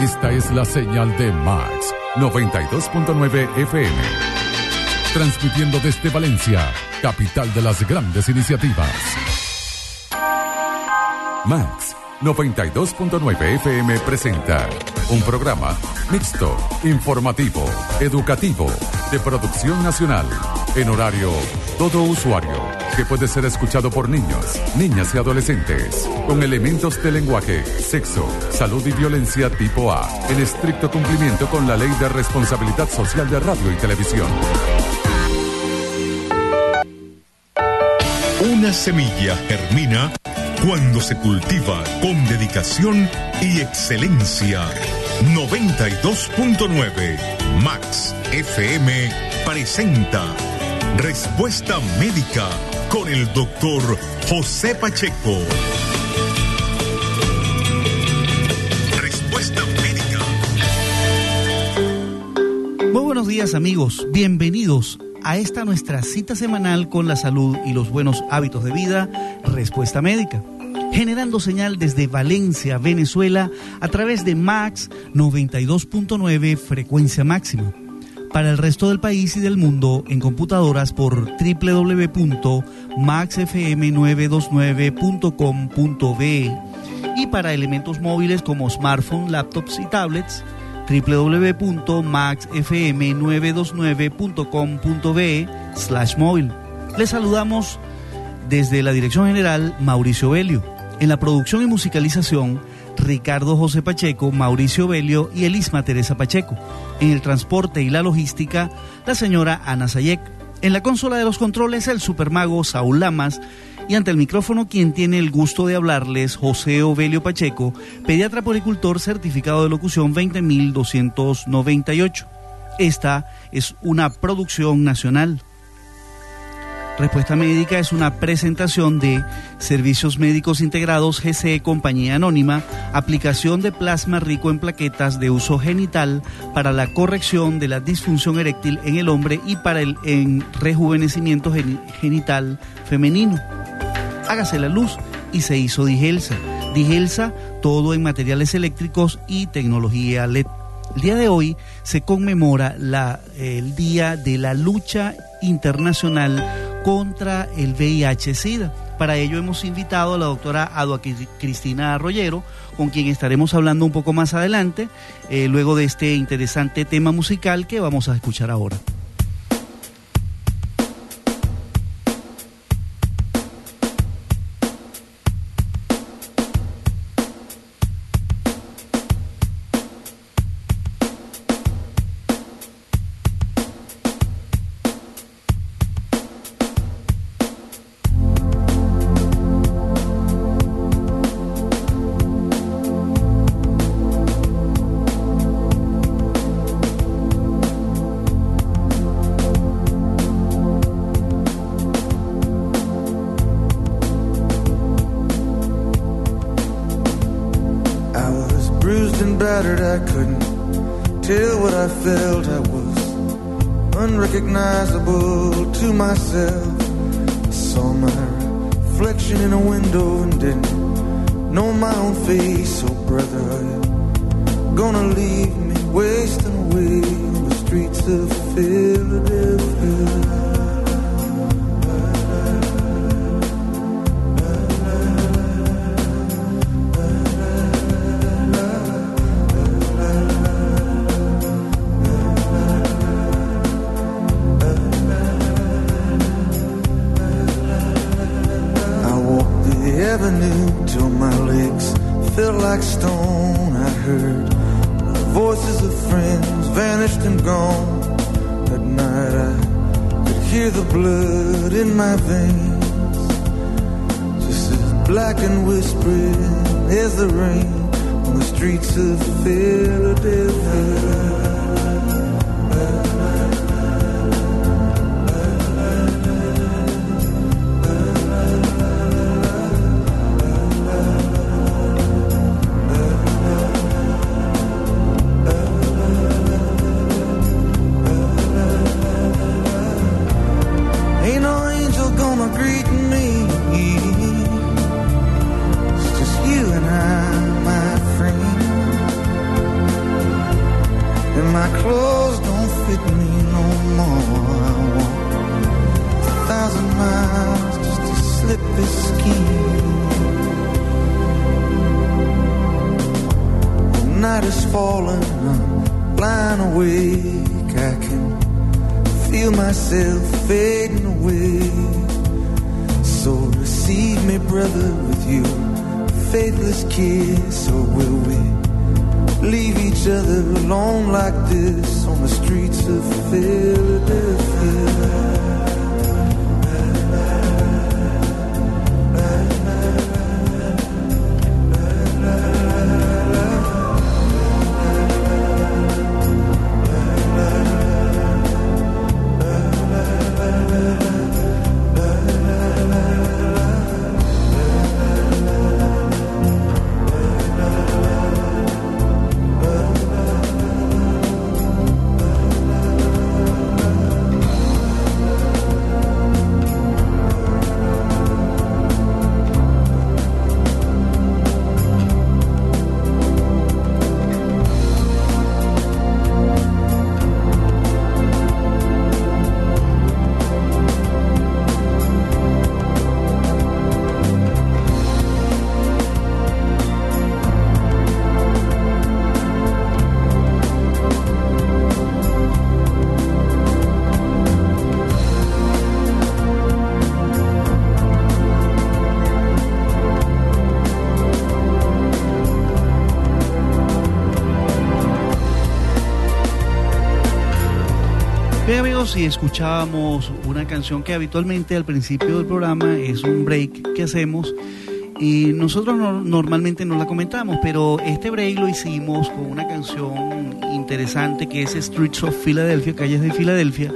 Esta es la señal de Max 92.9 FM. Transmitiendo desde Valencia, capital de las grandes iniciativas. Max 92.9 FM presenta un programa mixto, informativo, educativo, de producción nacional, en horario todo usuario que puede ser escuchado por niños, niñas y adolescentes, con elementos de lenguaje, sexo, salud y violencia tipo A, en estricto cumplimiento con la Ley de Responsabilidad Social de Radio y Televisión. Una semilla germina cuando se cultiva con dedicación y excelencia. 92.9 Max FM presenta Respuesta Médica con el doctor José Pacheco. Respuesta médica. Muy buenos días amigos, bienvenidos a esta nuestra cita semanal con la salud y los buenos hábitos de vida, Respuesta Médica, generando señal desde Valencia, Venezuela, a través de Max 92.9 frecuencia máxima para el resto del país y del mundo en computadoras por www.maxfm929.com.be y para elementos móviles como smartphones, laptops y tablets www.maxfm929.com.be slash móvil. Les saludamos desde la Dirección General Mauricio Belio. En la producción y musicalización Ricardo José Pacheco, Mauricio Belio y Elisma Teresa Pacheco. En el transporte y la logística, la señora Ana Sayek. En la consola de los controles, el supermago Saúl Lamas. Y ante el micrófono, quien tiene el gusto de hablarles, José Ovelio Pacheco, pediatra poricultor certificado de locución 20298. Esta es una producción nacional. Respuesta Médica es una presentación de Servicios Médicos Integrados GCE Compañía Anónima, aplicación de plasma rico en plaquetas de uso genital para la corrección de la disfunción eréctil en el hombre y para el en rejuvenecimiento genital femenino. Hágase la luz y se hizo Digelsa. Digelsa, todo en materiales eléctricos y tecnología LED. El día de hoy se conmemora la, el Día de la Lucha Internacional contra el VIH-Sida. Para ello hemos invitado a la doctora Adua Cristina Arroyero, con quien estaremos hablando un poco más adelante, eh, luego de este interesante tema musical que vamos a escuchar ahora. Y escuchábamos una canción que habitualmente al principio del programa es un break que hacemos y nosotros no- normalmente no la comentamos, pero este break lo hicimos con una canción interesante que es Streets of Philadelphia, calles de Filadelfia,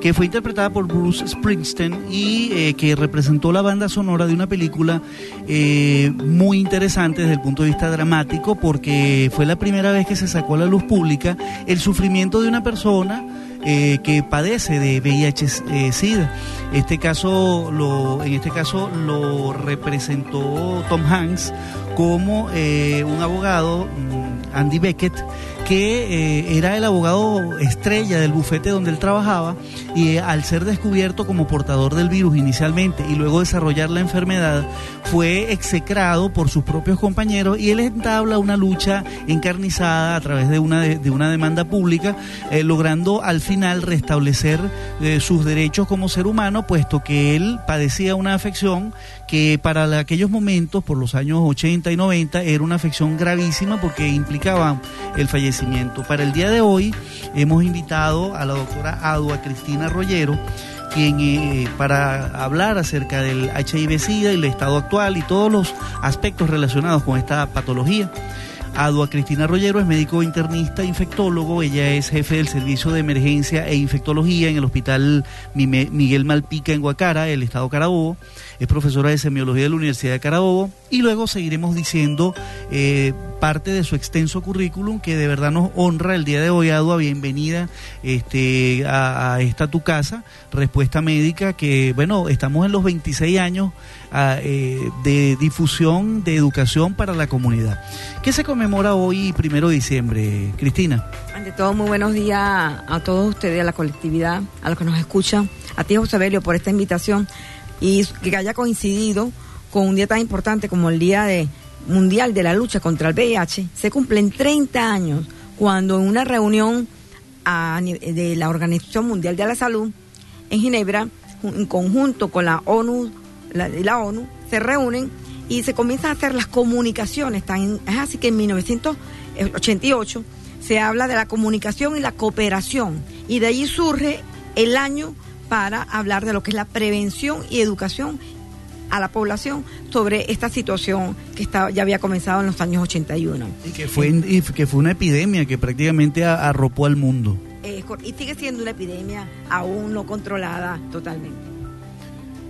que fue interpretada por Bruce Springsteen y eh, que representó la banda sonora de una película eh, muy interesante desde el punto de vista dramático porque fue la primera vez que se sacó a la luz pública el sufrimiento de una persona eh, que padece de VIH-Sida. Este caso lo, en este caso lo representó Tom Hanks como eh, un abogado, mm, Andy Beckett, que eh, era el abogado estrella del bufete donde él trabajaba y eh, al ser descubierto como portador del virus inicialmente y luego desarrollar la enfermedad, fue execrado por sus propios compañeros y él entabla una lucha encarnizada a través de una, de, una demanda pública, eh, logrando al final restablecer sus derechos como ser humano, puesto que él padecía una afección que para aquellos momentos, por los años 80 y 90, era una afección gravísima porque implicaba el fallecimiento. Para el día de hoy hemos invitado a la doctora Adua Cristina Rollero, quien eh, para hablar acerca del HIV-Sida y el estado actual y todos los aspectos relacionados con esta patología. Adua Cristina Rollero es médico internista, infectólogo. Ella es jefe del servicio de emergencia e infectología en el Hospital Miguel Malpica en Guacara, el estado Carabobo. Es profesora de semiología de la Universidad de Carabobo. Y luego seguiremos diciendo eh, parte de su extenso currículum que de verdad nos honra el día de hoy. Adua, bienvenida este, a, esta tu casa, respuesta médica, que bueno, estamos en los 26 años de difusión de educación para la comunidad. ¿Qué se conmemora hoy, primero de diciembre, Cristina? Ante todo, muy buenos días a todos ustedes, a la colectividad, a los que nos escuchan, a ti, José Belio, por esta invitación y que haya coincidido con un día tan importante como el Día de Mundial de la Lucha contra el VIH. Se cumplen 30 años cuando en una reunión de la Organización Mundial de la Salud en Ginebra, en conjunto con la ONU, la, la ONU, se reúnen y se comienzan a hacer las comunicaciones. Tan, es así que en 1988 se habla de la comunicación y la cooperación y de allí surge el año para hablar de lo que es la prevención y educación a la población sobre esta situación que está, ya había comenzado en los años 81. Y que fue, y que fue una epidemia que prácticamente arropó al mundo. Eh, y sigue siendo una epidemia aún no controlada totalmente.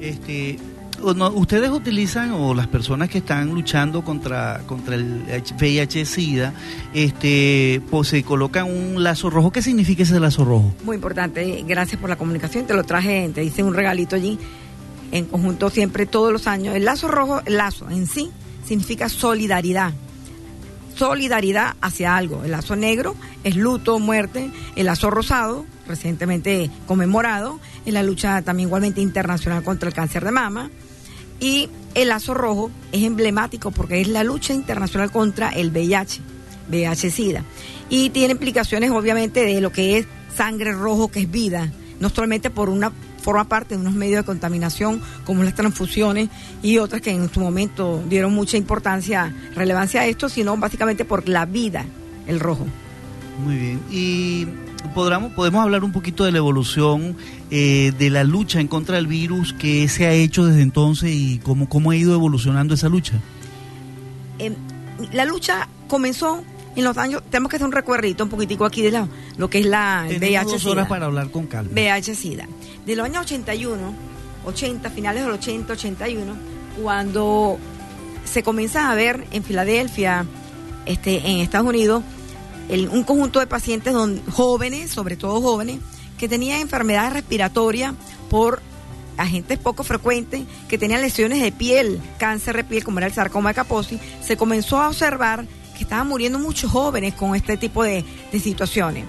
Este, ustedes utilizan, o las personas que están luchando contra, contra el VIH-Sida, este, pues se colocan un lazo rojo. ¿Qué significa ese lazo rojo? Muy importante, gracias por la comunicación, te lo traje, te hice un regalito allí, en conjunto siempre todos los años. El lazo rojo, el lazo en sí, significa solidaridad. solidaridad hacia algo. El lazo negro es luto, muerte, el lazo rosado, recientemente conmemorado, en la lucha también igualmente internacional contra el cáncer de mama. Y el lazo rojo es emblemático porque es la lucha internacional contra el VIH, VIH-Sida. Y tiene implicaciones obviamente de lo que es sangre rojo, que es vida, no solamente por una forma parte de unos medios de contaminación como las transfusiones y otras que en su momento dieron mucha importancia, relevancia a esto, sino básicamente por la vida, el rojo. Muy bien. Y podamos, podemos hablar un poquito de la evolución eh, de la lucha en contra del virus, que se ha hecho desde entonces y cómo, cómo ha ido evolucionando esa lucha. Eh, la lucha comenzó en los años, tenemos que hacer un recuerdito un poquitico aquí de la, lo que es la Tenemos VIH dos horas para hablar con calma. VIH-Sida. De los años 81, 80, finales del 80, 81, cuando se comienza a ver en Filadelfia, este, en Estados Unidos, un conjunto de pacientes don- jóvenes, sobre todo jóvenes, que tenían enfermedades respiratorias por agentes poco frecuentes, que tenían lesiones de piel, cáncer de piel, como era el sarcoma de Kaposi, se comenzó a observar que estaban muriendo muchos jóvenes con este tipo de, de situaciones.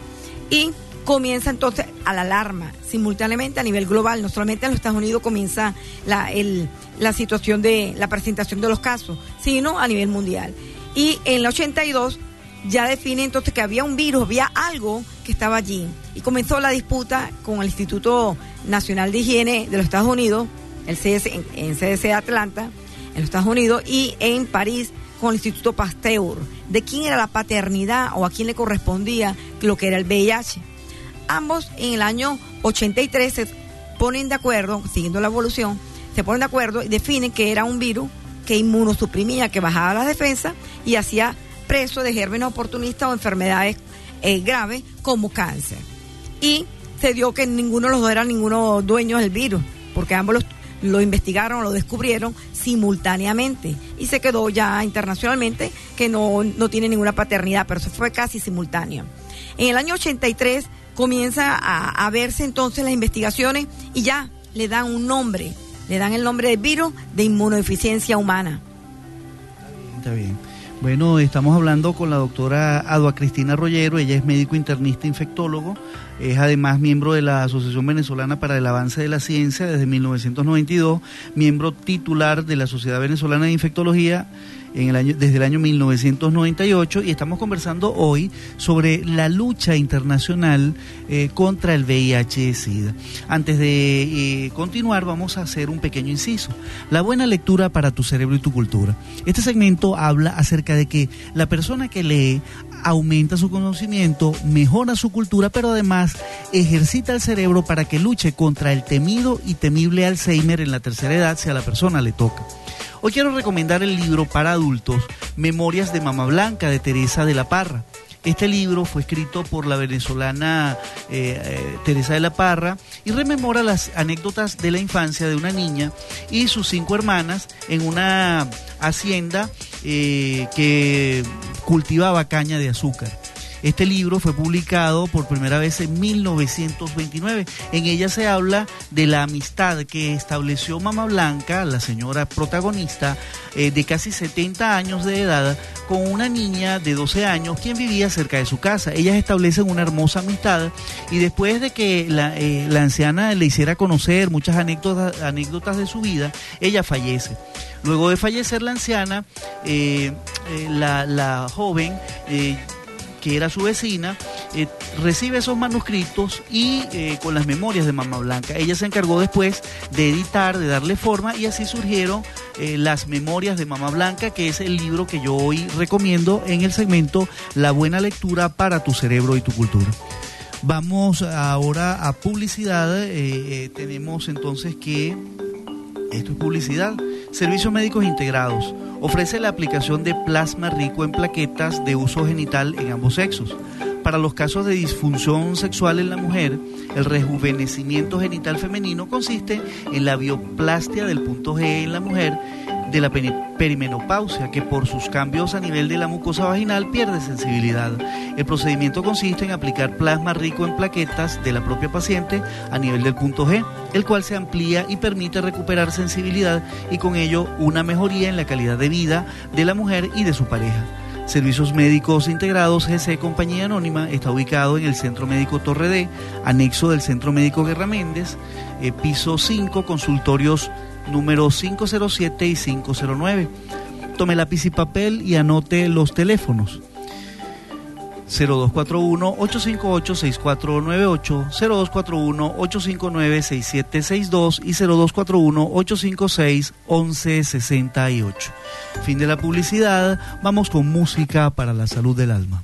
Y comienza entonces a la alarma simultáneamente a nivel global, no solamente en los Estados Unidos comienza la, el- la situación de la presentación de los casos, sino a nivel mundial. Y en el 82 ya define entonces que había un virus, había algo que estaba allí. Y comenzó la disputa con el Instituto Nacional de Higiene de los Estados Unidos, el CS, en, en CDC Atlanta, en los Estados Unidos, y en París con el Instituto Pasteur, de quién era la paternidad o a quién le correspondía lo que era el VIH. Ambos en el año 83 se ponen de acuerdo, siguiendo la evolución, se ponen de acuerdo y definen que era un virus que inmunosuprimía, que bajaba las defensas y hacía preso de gérmenes oportunistas o enfermedades eh, graves como cáncer. Y se dio que ninguno de los dos eran ninguno dueños del virus, porque ambos los- lo investigaron, lo descubrieron simultáneamente y se quedó ya internacionalmente que no, no tiene ninguna paternidad, pero eso fue casi simultáneo. En el año 83 comienza a, verse entonces las investigaciones y ya le dan un nombre, le dan el nombre de virus de inmunodeficiencia humana. Está bien. Bueno, estamos hablando con la doctora Adua Cristina Rollero, ella es médico internista infectólogo, es además miembro de la Asociación Venezolana para el Avance de la Ciencia desde 1992, miembro titular de la Sociedad Venezolana de Infectología en el año, desde el año 1998 y estamos conversando hoy sobre la lucha internacional eh, contra el VIH-Sida. Antes de eh, continuar vamos a hacer un pequeño inciso. La buena lectura para tu cerebro y tu cultura. Este segmento habla acerca de que la persona que lee aumenta su conocimiento, mejora su cultura, pero además ejercita el cerebro para que luche contra el temido y temible Alzheimer en la tercera edad si a la persona le toca. Hoy quiero recomendar el libro para adultos Memorias de Mama Blanca de Teresa de la Parra. Este libro fue escrito por la venezolana eh, eh, Teresa de la Parra y rememora las anécdotas de la infancia de una niña y sus cinco hermanas en una hacienda eh, que cultivaba caña de azúcar. Este libro fue publicado por primera vez en 1929. En ella se habla de la amistad que estableció Mama Blanca, la señora protagonista, eh, de casi 70 años de edad, con una niña de 12 años quien vivía cerca de su casa. Ellas establecen una hermosa amistad y después de que la, eh, la anciana le hiciera conocer muchas anécdotas, anécdotas de su vida, ella fallece. Luego de fallecer la anciana, eh, la, joven que era su vecina, eh, recibe esos manuscritos y eh, con las memorias de Mamá Blanca. Ella se encargó después de editar, de darle forma y así surgieron eh, las memorias de Mamá Blanca, que es el libro que yo hoy recomiendo en el segmento La buena lectura para tu cerebro y tu cultura. Vamos ahora a publicidad. tenemos entonces que esto es publicidad. Servicios médicos integrados. Ofrece la aplicación de plasma rico en plaquetas de uso genital en ambos sexos. Para los casos de disfunción sexual en la mujer, el rejuvenecimiento genital femenino consiste en la bioplastia del punto G en la mujer de la peri- perimenopausia, que por sus cambios a nivel de la mucosa vaginal pierde sensibilidad. El procedimiento consiste en aplicar plasma rico en plaquetas de la propia paciente a nivel del punto G, el cual se amplía y permite recuperar sensibilidad y con ello una mejoría en la calidad de vida de la mujer y de su pareja. Servicios Médicos Integrados GC Compañía Anónima está ubicado en el Centro Médico Torre D, anexo del Centro Médico Guerra Méndez, eh, piso 5, consultorios número 507 y 509. Tome lápiz y papel y anote los teléfonos. 0241-858-6498, 0241-859-6762 y 0241-856-1168. Fin de la publicidad, vamos con música para la salud del alma.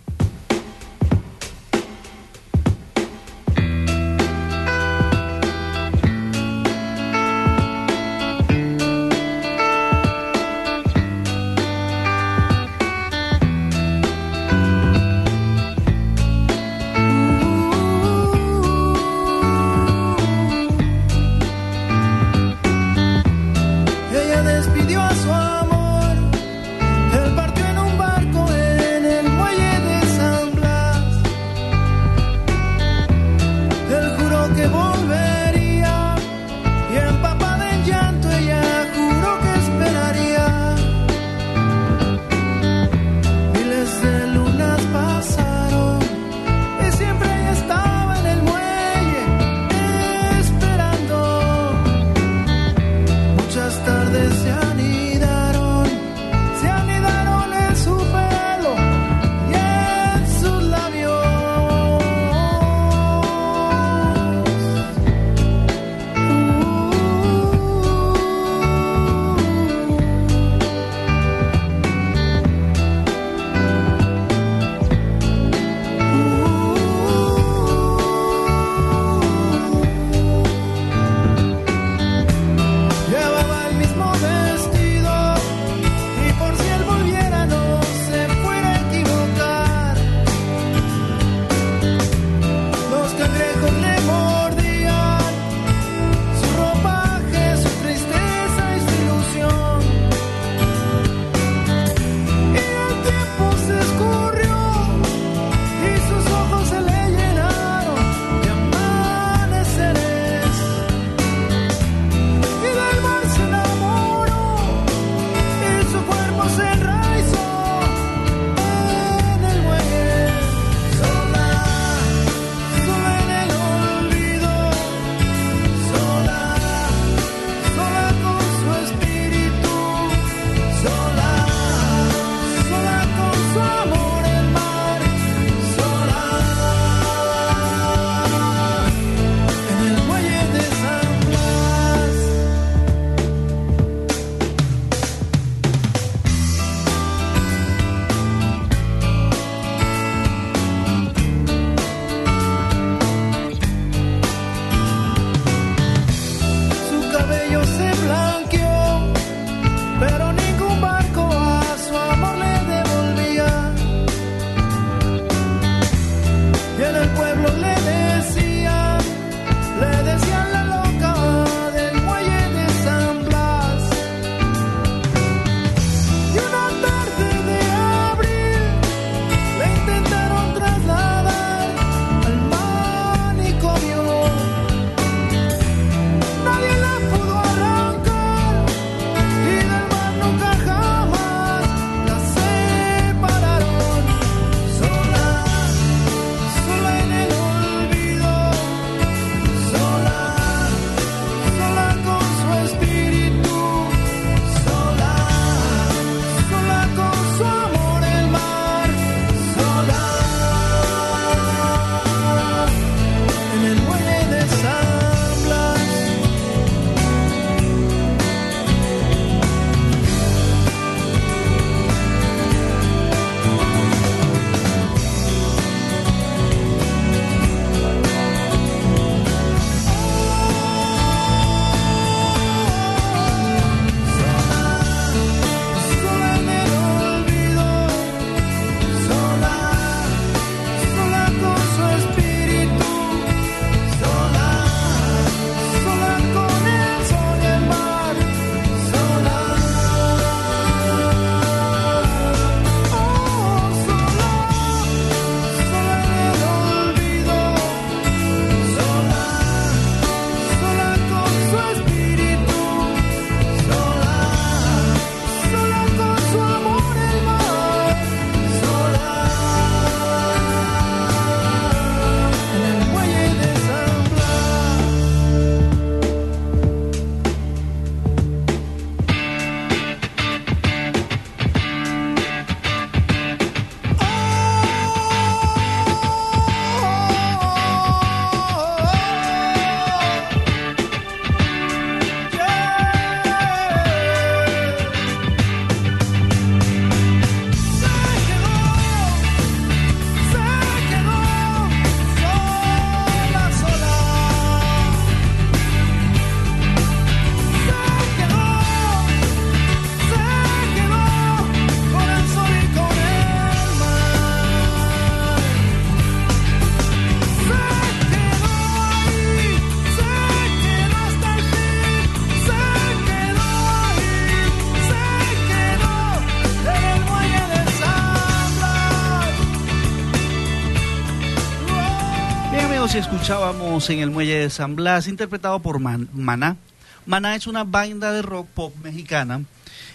En el muelle de San Blas, interpretado por Maná. Maná es una banda de rock pop mexicana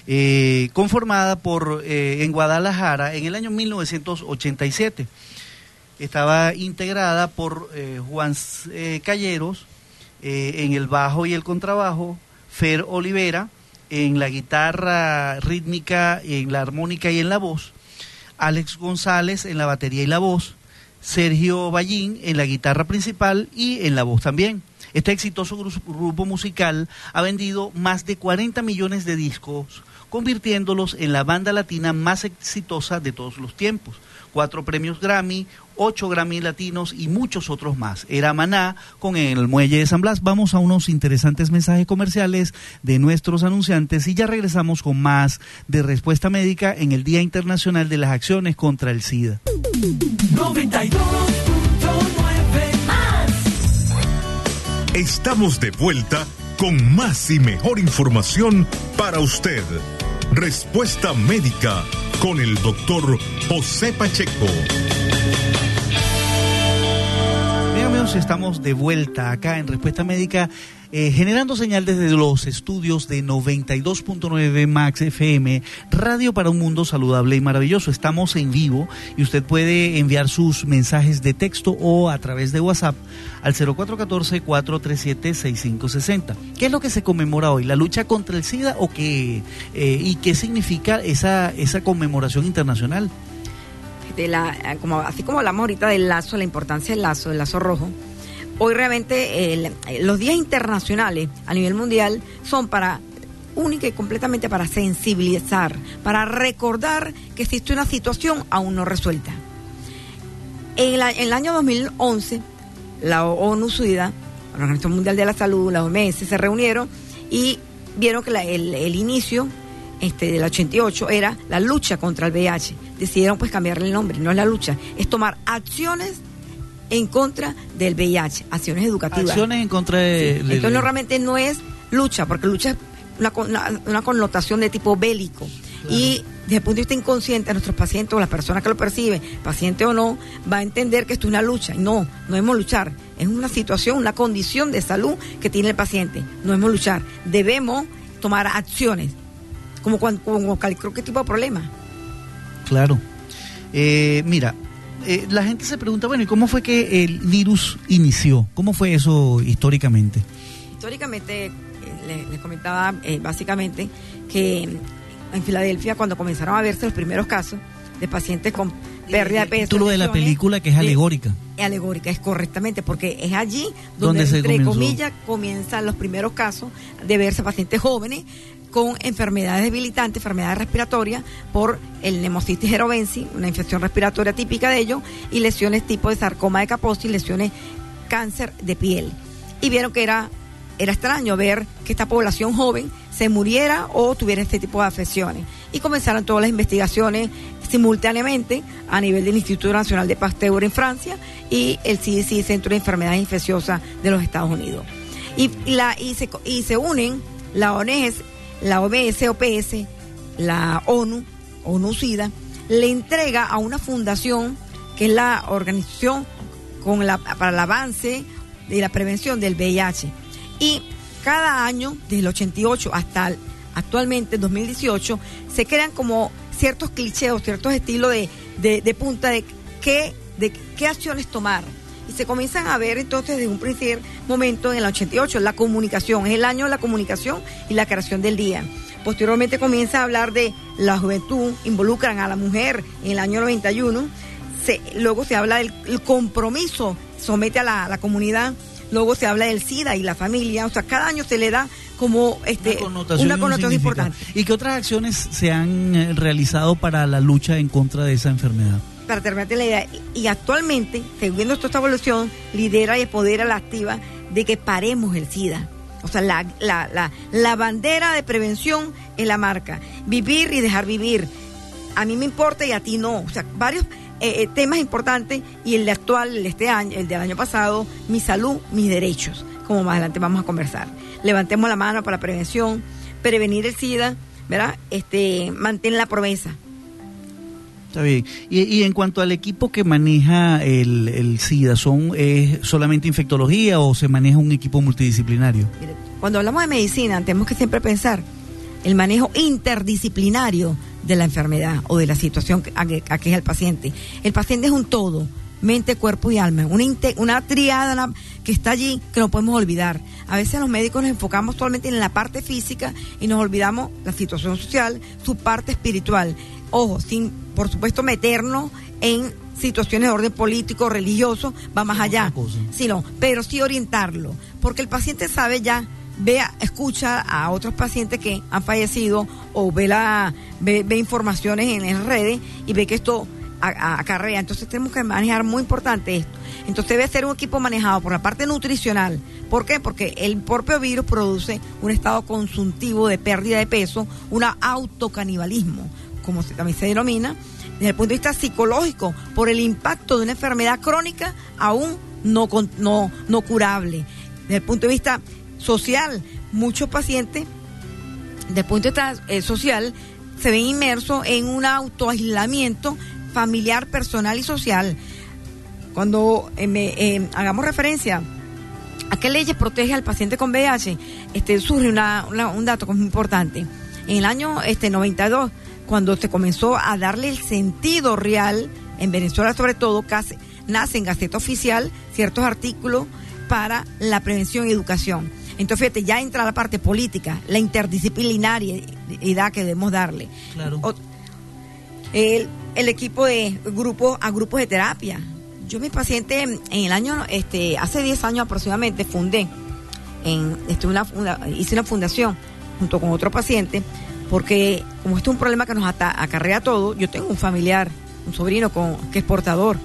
eh, conformada por eh, en Guadalajara en el año 1987. Estaba integrada por eh, Juan Calleros en el bajo y el contrabajo, Fer Olivera en la guitarra rítmica, en la armónica y en la voz, Alex González en la batería y la voz, Sergio Ballín en la guitarra principal y en la voz también. Este exitoso grupo musical ha vendido más de 40 millones de discos, convirtiéndolos en la banda latina más exitosa de todos los tiempos. Cuatro premios Grammy, ocho Grammy latinos y muchos otros más. Era Maná con el Muelle de San Blas. Vamos a unos interesantes mensajes comerciales de nuestros anunciantes y ya regresamos con más de respuesta médica en el Día Internacional de las Acciones contra el SIDA. 92.9 Estamos de vuelta con más y mejor información para usted. Respuesta médica con el doctor José Pacheco. Estamos de vuelta acá en Respuesta Médica eh, generando señal desde los estudios de 92.9 Max FM, Radio para un Mundo Saludable y Maravilloso. Estamos en vivo y usted puede enviar sus mensajes de texto o a través de WhatsApp al 0414-437-6560. ¿Qué es lo que se conmemora hoy? ¿La lucha contra el SIDA o qué? Eh, ¿Y qué significa esa, esa conmemoración internacional? De la, como, así como hablamos ahorita del lazo, la importancia del lazo, del lazo rojo, hoy realmente los días internacionales a nivel mundial son para única y completamente para sensibilizar, para recordar que existe una situación aún no resuelta. En, el año 2011, la ONU SUIDA, la Organización Mundial de la Salud, la OMS, se reunieron y vieron que el, inicio este, del 88 era la lucha contra el VIH. Decidieron pues cambiarle el nombre, no es la lucha, es tomar acciones en contra del VIH, acciones educativas. Acciones en contra de... Entonces, realmente no es lucha, porque lucha es una, connotación de tipo bélico. Y desde el punto de vista inconsciente, a nuestros pacientes o las personas que lo perciben, paciente o no, va a entender que esto es una lucha. No, no debemos luchar. Es una situación, una condición de salud que tiene el paciente. No debemos luchar. Debemos tomar acciones, como, cuando, como cualquier tipo de problema. Claro. Eh, mira, eh, la gente se pregunta, bueno, ¿y cómo fue que el virus inició? ¿Cómo fue eso históricamente? Históricamente, eh, les, comentaba eh, básicamente que en Filadelfia, cuando comenzaron a verse los primeros casos de pacientes con pérdida de peso. Título de la película que es alegórica. Es alegórica, es correctamente, porque es allí donde, entre comillas, comienzan los primeros casos de verse pacientes jóvenes con enfermedades debilitantes, enfermedades respiratorias por el nemocitis erovensi, una infección respiratoria típica de ello, y lesiones tipo de sarcoma de Kaposi, lesiones cáncer de piel. Y vieron que era, era extraño ver que esta población joven se muriera o tuviera este tipo de afecciones. Y comenzaron todas las investigaciones simultáneamente a nivel del Instituto Nacional de Pasteur en Francia y el CDC, Centro de Enfermedades Infecciosas de los Estados Unidos. Y, la, y, se, y se unen la ONES la OBS, OPS, la ONU, ONU SIDA, le entrega a una fundación que es la organización para el avance y la prevención del VIH. Y cada año, desde el 88 hasta actualmente, 2018, se crean como ciertos clichés, ciertos estilos de, de, punta de qué, de qué acciones tomar. Y se comienzan a ver entonces desde un primer momento en el 88, la comunicación, es el año de la comunicación y la creación del día. Posteriormente comienza a hablar de la juventud, involucran a la mujer en el año 91, se, luego se habla del compromiso, somete a la, comunidad, luego se habla del SIDA y la familia, o sea, cada año se le da como este, una connotación, importante. ¿Y qué otras acciones se han eh, realizado para la lucha en contra de esa enfermedad? Para terminarte la idea, y actualmente, según esta evolución, lidera y apodera la activa de que paremos el SIDA. O sea, la, la, la, la bandera de prevención es la marca. Vivir y dejar vivir. A mí me importa y a ti no. O sea, varios eh, eh, temas importantes y el de actual, el de este año, el del año pasado, mi salud, mis derechos, como más adelante vamos a conversar. Levantemos la mano para prevención, prevenir el SIDA, ¿verdad? Este, mantén la promesa Está bien. Y, y en cuanto al equipo que maneja el, el SIDA, ¿son es solamente infectología o se maneja un equipo multidisciplinario? Cuando hablamos de medicina, tenemos que siempre pensar el manejo interdisciplinario de la enfermedad o de la situación que- a que aqueja al paciente. El paciente es un todo, mente, cuerpo y alma, una, una triada que está allí que no podemos olvidar. A veces los médicos nos enfocamos solamente en la parte física y nos olvidamos la situación social, su parte espiritual. Ojo, sin por supuesto meternos en situaciones de orden político, religioso, va más allá. otra cosa. Sí, no, pero sí orientarlo, porque el paciente sabe ya, vea, escucha a otros pacientes que han fallecido o ve la ve, ve informaciones en las redes y ve que esto acarrea. Entonces tenemos que manejar muy importante esto. Entonces debe ser un equipo manejado por la parte nutricional. ¿Por qué? Porque el propio virus produce un estado consuntivo de pérdida de peso, un autocanibalismo, como también se denomina, desde el punto de vista psicológico, por el impacto de una enfermedad crónica aún no, no, no curable. Desde el punto de vista social, muchos pacientes, desde el punto de vista eh, social, se ven inmersos en un autoaislamiento familiar, personal y social. Cuando eh, me, eh, hagamos referencia a qué leyes protege al paciente con VIH, este, surge un dato que es muy importante. En el año este, 92, cuando se comenzó a darle el sentido real, en Venezuela sobre todo, casi, nace en Gaceta Oficial ciertos artículos para la prevención y educación. Entonces, fíjate, ya entra la parte política, la interdisciplinaridad que debemos darle. Claro. O- el, el equipo de grupos a grupos de terapia. Yo mis pacientes en el año, este, hace 10 años aproximadamente fundé, en, este, una, funda- hice una fundación junto con otro paciente, porque como este es un problema que nos ata- acarrea todo, yo tengo un familiar, un sobrino con, que es portador.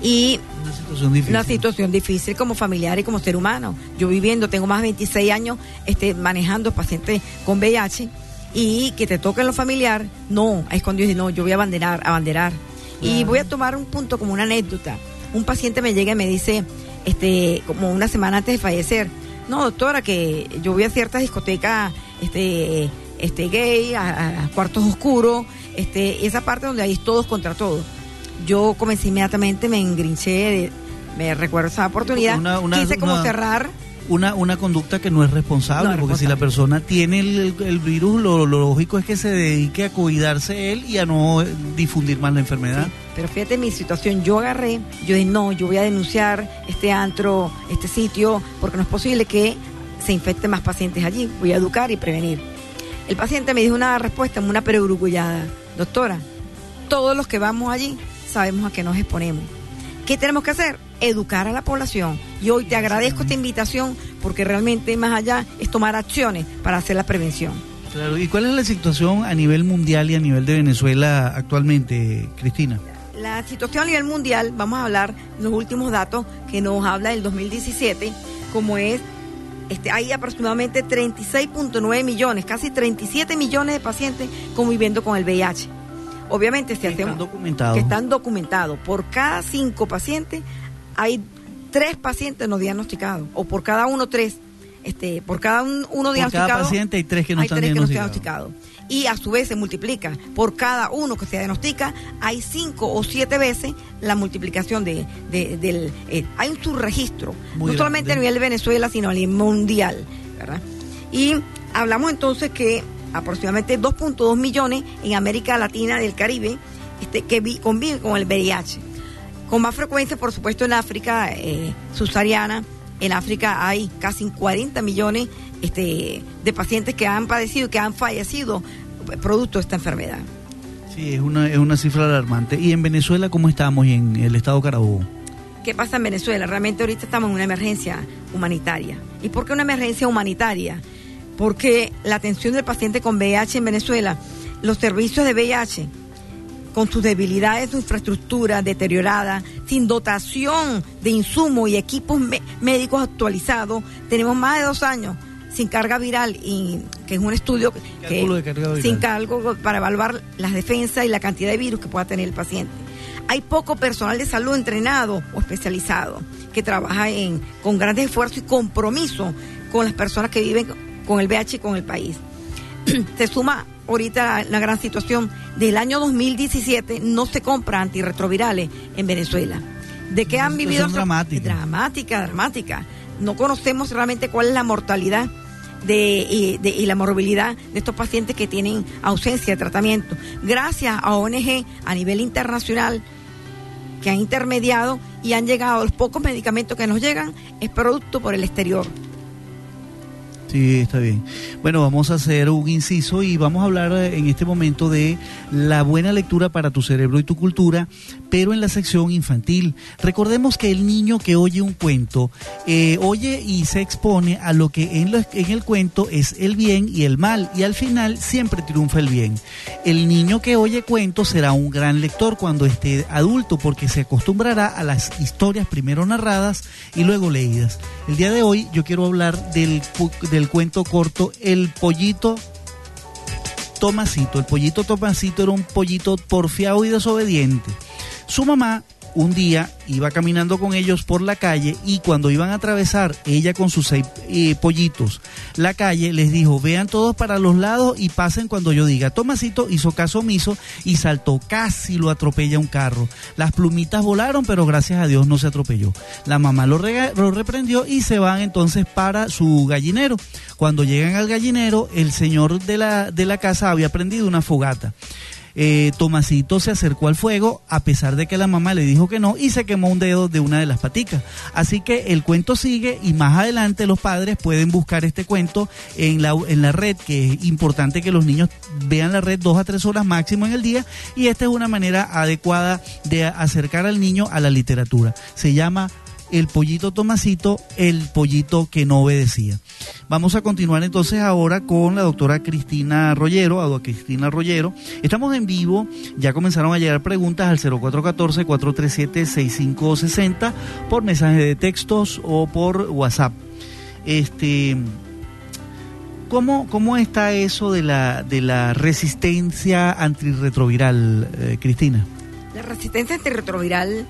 Y Una situación difícil. una situación difícil como familiar y como ser humano. Yo viviendo, tengo más de 26 años este, manejando pacientes con VIH y que te toquen lo familiar, no, es cuando yo digo, no, yo voy a abanderar, abanderar. Y voy a tomar un punto como una anécdota. Un paciente me llega y me dice, este, como una semana antes de fallecer, no, doctora, que yo voy a ciertas discotecas este, este, gay, a, a cuartos oscuros, este, esa parte donde hay todos contra todos. Yo comencé inmediatamente, me engrinché, de- me recuerdo esa oportunidad, Una- una- quise como una- cerrar, Una, una conducta que no es responsable, No porque si la persona tiene el, el- virus, lo, lo lógico es que se dedique a cuidarse él y a no eh, difundir más la enfermedad. Sí, pero fíjate mi situación, yo agarré, yo dije, no, yo voy a denunciar este antro, este sitio, porque no es posible que se infecten más pacientes allí, voy a educar y prevenir. El paciente me dijo una respuesta, una perogrullada, doctora, todos los que vamos allí sabemos a qué nos exponemos. ¿Qué tenemos que hacer? Educar a la población. Y hoy te agradezco esta invitación porque realmente más allá es tomar acciones para hacer la prevención. Claro, ¿y cuál es la situación a nivel mundial y a nivel de Venezuela actualmente, Cristina? La situación a nivel mundial, vamos a hablar de los últimos datos que nos habla del 2017, como es, este, hay aproximadamente 36.9 millones, casi 37 millones de pacientes conviviendo con el VIH. Obviamente, si Que hacemos están documentados. que están documentados, por cada cinco pacientes hay tres pacientes no diagnosticados, o por cada uno tres, este, por cada un- uno Por cada diagnosticado paciente hay tres que no hay están tres que no diagnosticados. diagnosticados. Y a su vez se multiplica. Por cada uno que se diagnostica, hay cinco o siete veces la multiplicación de, de- del... eh, hay un subregistro. Muy no solamente grande. a nivel de Venezuela, sino a nivel mundial. ¿verdad? Y hablamos entonces que aproximadamente 2.2 millones en América Latina y el Caribe este, que vi- conviven con el VIH. Con más frecuencia, por supuesto, en África eh, subsahariana. En África hay casi 40 millones este, de pacientes que han padecido que han fallecido producto de esta enfermedad. Sí, es una, es una cifra alarmante. ¿Y en Venezuela cómo estamos y en el estado Carabobo? ¿Qué pasa en Venezuela? Realmente ahorita estamos en una emergencia humanitaria. ¿Y por qué una emergencia humanitaria? Porque la atención del paciente con VIH en Venezuela, los servicios de VIH, con sus debilidades, su infraestructura deteriorada, sin dotación de insumos y equipos médicos actualizados, tenemos más de dos años sin carga viral, y, que es un estudio que, de carga sin cargo para evaluar las defensas y la cantidad de virus que pueda tener el paciente. Hay poco personal de salud entrenado o especializado que trabaja en, con grandes esfuerzos y compromiso con las personas que viven con el VIH y con el país. Se suma ahorita la, gran situación. Del año 2017 no se compra antirretrovirales en Venezuela. ¿De qué han vivido? Dramática. Dramática, dramática. No conocemos realmente cuál es la mortalidad de, y, la morbilidad de estos pacientes que tienen ausencia de tratamiento. Gracias a ONG a nivel internacional que han intermediado y han llegado los pocos medicamentos que nos llegan, es producto por el exterior. Sí, está bien. Bueno, vamos a hacer un inciso y vamos a hablar eh, en este momento de la buena lectura para tu cerebro y tu cultura, pero en la sección infantil. Recordemos que el niño que oye un cuento, eh, oye y se expone a lo que en, en el cuento es el bien y el mal, y al final siempre triunfa el bien. El niño que oye cuentos será un gran lector cuando esté adulto, porque se acostumbrará a las historias primero narradas y luego leídas. El día de hoy yo quiero hablar del, del cuento corto El pollito Tomasito. El pollito Tomasito era un pollito porfiado y desobediente. Su mamá un día iba caminando con ellos por la calle y cuando iban a atravesar ella con sus seis eh, pollitos la calle les dijo vean todos para los lados y pasen cuando yo diga Tomasito hizo caso omiso y saltó casi lo atropella un carro. Las plumitas volaron pero gracias a Dios no se atropelló. La mamá lo, lo reprendió y se van entonces para su gallinero. Cuando llegan al gallinero el señor de la, de la casa había prendido una fogata eh, se acercó al fuego a pesar de que la mamá le dijo que no y se quemó un dedo de una de las paticas. Así que el cuento sigue y más adelante los padres pueden buscar este cuento en la, en la red, que es importante que los niños vean la red dos a tres horas máximo en el día y esta es una manera adecuada de acercar al niño a la literatura. Se llama el pollito Tomasito, el pollito que no obedecía. Vamos a continuar entonces ahora con la doctora Cristina Rollero, a Cristina Rollero. Estamos en vivo, ya comenzaron a llegar preguntas al 0414-437-6560 por mensaje de textos o por WhatsApp. Este, ¿cómo, ¿Cómo está eso de la, de la resistencia antirretroviral, eh, Cristina? La resistencia antirretroviral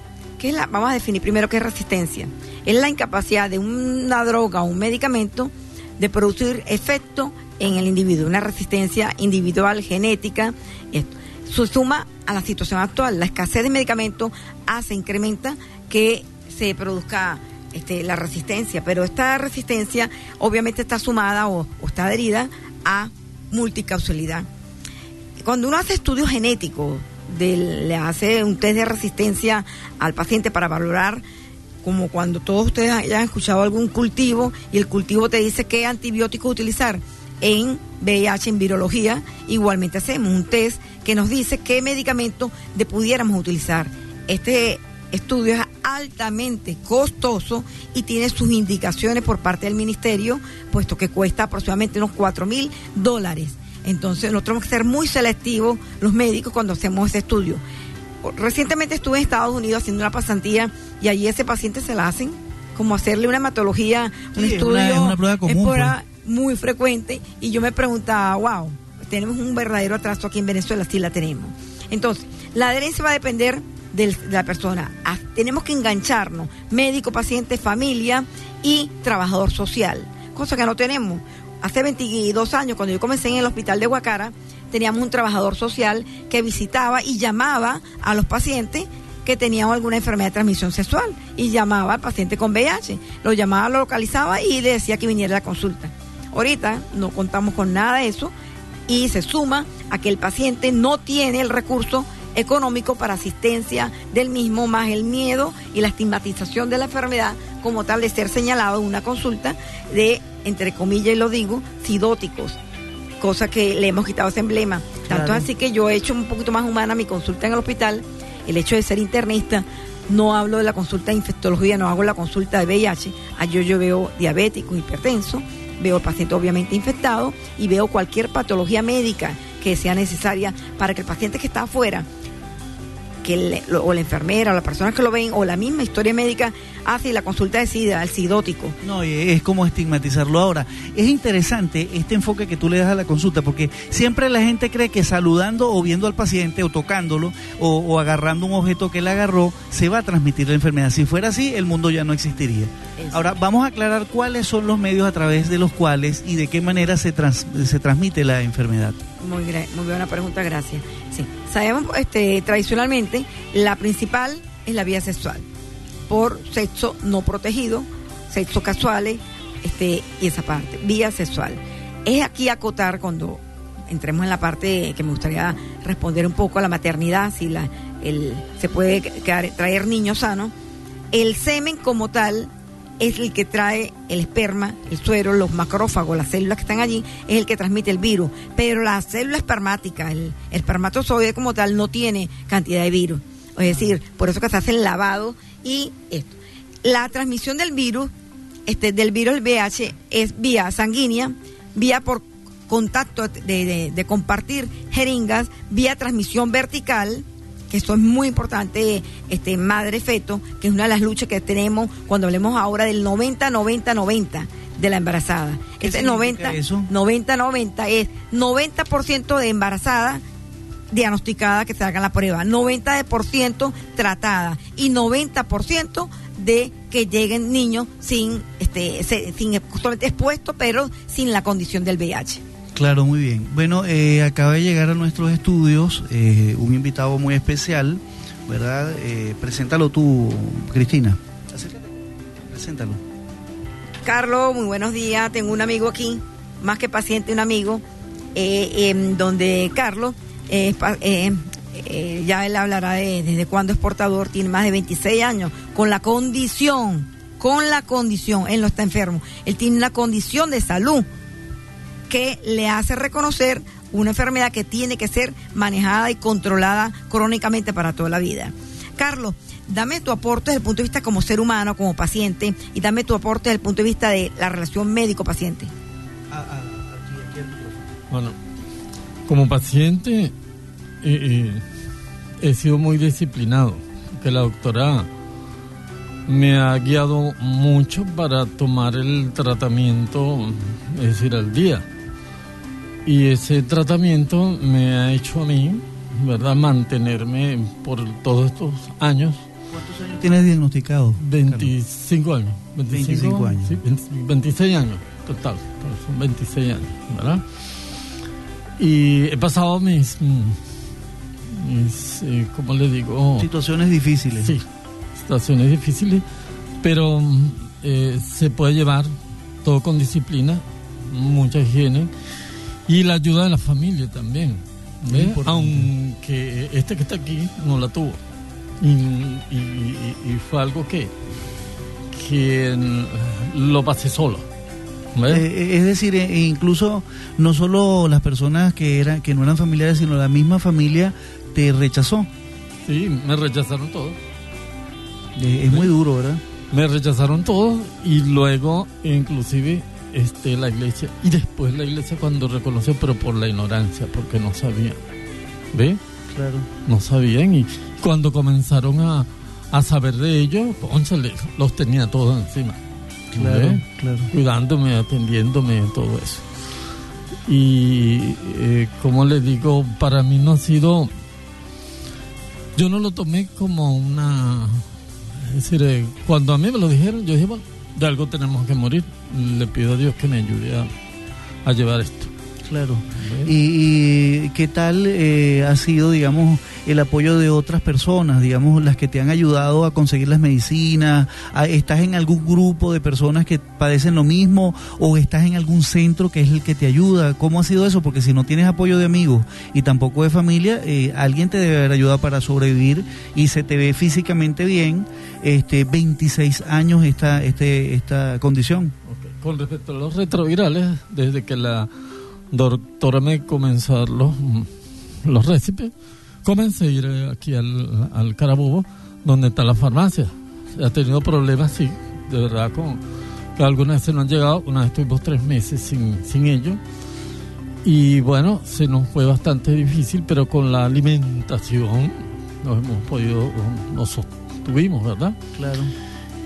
vamos a definir primero qué es resistencia. Es la incapacidad de una droga o un medicamento de producir efecto en el individuo, una resistencia individual, genética. Esto. Se suma a la situación actual. La escasez de medicamentos hace, incrementa que se produzca este, la resistencia, pero esta resistencia obviamente está sumada o está adherida a multicausalidad. Cuando uno hace estudios genéticos le hace un test de resistencia al paciente para valorar como cuando todos ustedes hayan escuchado algún cultivo y el cultivo te dice qué antibiótico utilizar. En VIH, en virología, igualmente hacemos un test que nos dice qué medicamento de pudiéramos utilizar. Este estudio es altamente costoso y tiene sus indicaciones por parte del ministerio, puesto que cuesta aproximadamente unos 4 mil dólares. Entonces nosotros tenemos que ser muy selectivos los médicos cuando hacemos ese estudio. Recientemente estuve en Estados Unidos haciendo una pasantía y allí ese paciente se la hacen como hacerle una hematología, un estudio una, prueba común, pues. muy frecuente y yo me preguntaba, wow, tenemos un verdadero atraso aquí en Venezuela, sí la tenemos. Entonces, la adherencia va a depender de la persona. Ah, tenemos que engancharnos, médico, paciente, familia y trabajador social, cosa que no tenemos hace 22 años, cuando yo comencé en el hospital de Huacara, teníamos un trabajador social que visitaba y llamaba a los pacientes que tenían alguna enfermedad de transmisión sexual y llamaba al paciente con VIH. Lo llamaba, lo localizaba y le decía que viniera a la consulta. Ahorita no contamos con nada de eso y se suma a que el paciente no tiene el recurso económico para asistencia del mismo, más el miedo y la estigmatización de la enfermedad como tal de ser señalado en una consulta de entre comillas y lo digo, sidóticos, cosa que le hemos quitado ese emblema. Tanto así que yo he hecho un poquito más humana mi consulta en el hospital, el hecho de ser internista, no hablo de la consulta de infectología, no hago la consulta de VIH, yo, yo veo diabético, hipertenso, veo el paciente obviamente infectado y veo cualquier patología médica que sea necesaria para que el paciente que está afuera que o la enfermera o la persona que lo ven o la misma historia médica hace la consulta de SIDA, al sidótico. No, es como estigmatizarlo ahora. Es interesante este enfoque que tú le das a la consulta porque siempre la gente cree que saludando o viendo al paciente o tocándolo o, agarrando un objeto que le agarró se va a transmitir la enfermedad. Si fuera así, el mundo ya no existiría. Ahora, vamos a aclarar cuáles son los medios a través de los cuales y de qué manera se, se transmite la enfermedad. Muy, muy buena pregunta, gracias. Sí. Sabemos, este, tradicionalmente, la principal es la vía sexual, por sexo no protegido, sexo casuales, este, y esa parte, vía sexual. Es aquí acotar cuando entremos en la parte que me gustaría responder un poco a la maternidad, si la, el, se puede traer niños sanos. El semen como tal es el que trae el esperma, el suero, los macrófagos, las células que están allí, es el que transmite el virus. Pero la célula espermática, el, espermatozoide como tal, no tiene cantidad de virus. Es decir, por eso que se hace el lavado y esto. La transmisión del virus, este, del virus el VH, es vía sanguínea, vía por contacto de, de compartir jeringas, vía transmisión vertical, que esto es muy importante, este madre-feto, que es una de las luchas que tenemos cuando hablemos ahora del 90-90-90 de la embarazada. Este 90, 90-90 es 90% de embarazada diagnosticada que se haga la prueba, 90% tratada y 90% de que lleguen niños sin, este, sin justamente expuestos, pero sin la condición del VIH. Claro, muy bien. Bueno, eh, acaba de llegar a nuestros estudios eh, un invitado muy especial, ¿verdad? Eh, preséntalo tú, Cristina. Preséntalo. Carlos, muy buenos días. Tengo un amigo aquí, más que paciente, un amigo, em, donde Carlos, ya él hablará de desde cuándo es portador, tiene más de 26 años, con la condición, con la condición, él no está enfermo, él tiene una condición de salud que le hace reconocer una enfermedad que tiene que ser manejada y controlada crónicamente para toda la vida. Carlos, dame tu aporte desde el punto de vista como ser humano, como paciente, y dame tu aporte desde el punto de vista de la relación médico-paciente. Ah, ah, bueno, como paciente eh, eh, he sido muy disciplinado, que la doctora me ha guiado mucho para tomar el tratamiento, es decir, al día. Y ese tratamiento me ha hecho a mí, ¿verdad?, mantenerme por todos estos años. ¿Cuántos años tienes diagnosticado? 25 años. 25, años. Sí, 26 años, total. Son 26 años, ¿verdad? Y he pasado mis, mis eh, ¿cómo le digo? Situaciones difíciles. Sí, situaciones difíciles, pero eh, se puede llevar todo con disciplina, mucha higiene y la ayuda de la familia también. Aunque este que está aquí no la tuvo. Y, fue algo que, que lo pasé solo. Eh, eh, es decir, eh, incluso no solo las personas que eran que no eran familiares, sino la misma familia te rechazó. Sí, me rechazaron todos. es muy duro, ¿verdad? Me rechazaron todos y luego, inclusive, este, la iglesia y después la iglesia cuando reconoció, pero por la ignorancia, porque no sabían. ¿Ve? Claro. No sabían y cuando comenzaron a, a saber de ellos, los tenía todos encima. Claro, claro. Cuidándome, atendiéndome, todo eso. Y eh, como le digo, para mí no ha sido. Yo no lo tomé como una. Es decir, eh, cuando a mí me lo dijeron, yo dije, bueno, de algo tenemos que morir. Le pido a Dios que me ayude a, llevar esto. Claro. ¿Y, qué tal eh, ha sido, digamos, el apoyo de otras personas, digamos, las que te han ayudado a conseguir las medicinas? ¿Estás en algún grupo de personas que padecen lo mismo o estás en algún centro que es el que te ayuda? ¿Cómo ha sido eso? Porque si no tienes apoyo de amigos y tampoco de familia, eh, alguien te debe haber ayudado para sobrevivir y se te ve físicamente bien, este 26 años esta, este, esta condición. Con respecto a los retrovirales, desde que la doctora me dar los, los récipes, comencé a ir aquí al, al Carabobo, donde está la farmacia. Ha tenido problemas, sí, de verdad, con que algunas veces no han llegado. Una vez estuvimos tres meses sin, sin ellos. Y bueno, se nos fue bastante difícil, pero con la alimentación nos hemos podido, nos sostuvimos, ¿verdad? Claro.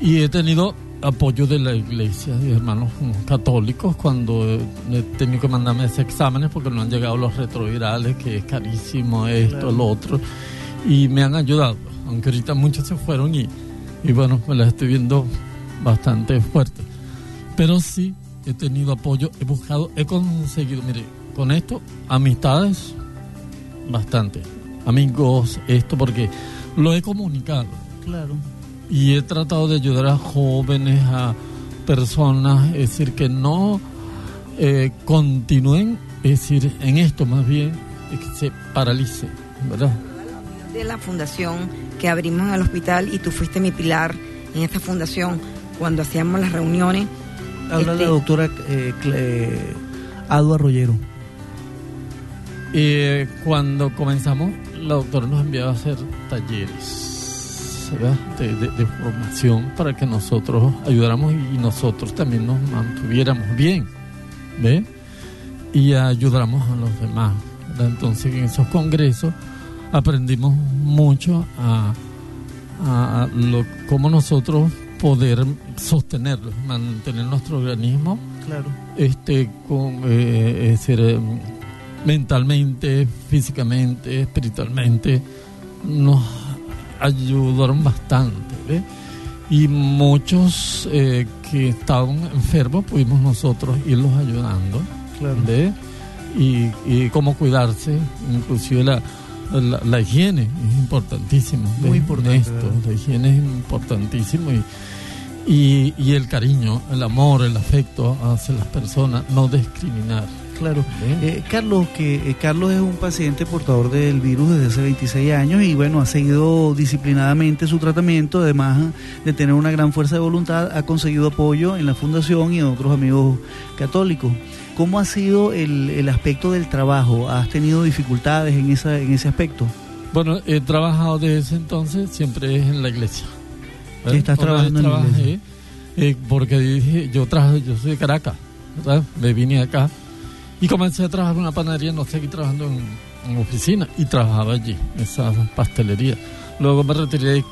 Y he tenido apoyo de la iglesia y hermanos católicos cuando he tenido que mandarme ese exámenes porque no han llegado los retrovirales, que es carísimo esto, lo otro, y me han ayudado, aunque ahorita muchos se fueron y, y bueno, me las estoy viendo bastante fuertes. Pero sí he tenido apoyo, he buscado, he conseguido, mire, con esto, amistades, bastante. Amigos, esto porque lo he comunicado. Claro. Y he tratado de ayudar a jóvenes, a personas, es decir, que no eh, continúen, es decir, en esto más bien, que se paralice, ¿verdad? De la fundación que abrimos en el hospital y tú fuiste mi pilar en esta fundación cuando hacíamos las reuniones. Habla Este- la doctora eh, Cle- Ado Arroyero. Eh, cuando comenzamos, la doctora nos enviaba a hacer talleres De, de- de formación para que nosotros ayudáramos y nosotros también nos mantuviéramos bien, ¿ve? Y ayudáramos a los demás. ¿verdad? Entonces, en esos congresos aprendimos mucho a, lo, cómo nosotros poder sostenerlo, mantener nuestro organismo Claro. este con eh, es decir, eh, mentalmente, físicamente, espiritualmente nos ayudaron bastante ¿ve? y muchos eh, que estaban enfermos pudimos nosotros irlos ayudando Claro. Y, y cómo cuidarse inclusive la, la, la higiene es importantísimo. Muy importante, la higiene es importantísimo y y, y el cariño, el amor, el afecto hacia las personas, no discriminar. Claro. Eh, Carlos, que eh, Carlos es un paciente portador del virus desde hace 26 años y bueno, ha seguido disciplinadamente su tratamiento, además de tener una gran fuerza de voluntad, ha conseguido apoyo en la fundación y en otros amigos católicos. ¿Cómo ha sido el, el aspecto del trabajo? ¿Has tenido dificultades en, esa, en ese aspecto? Bueno, he trabajado desde ese entonces, siempre es en la iglesia. ¿verdad? Estás Una trabajando en la iglesia. eh, porque dije, yo trabajo, yo soy de Caracas, ¿verdad? Me vine acá y comencé a trabajar en una panadería, no seguí trabajando en, en oficina y trabajaba allí, en esa pastelería. Luego me retiré y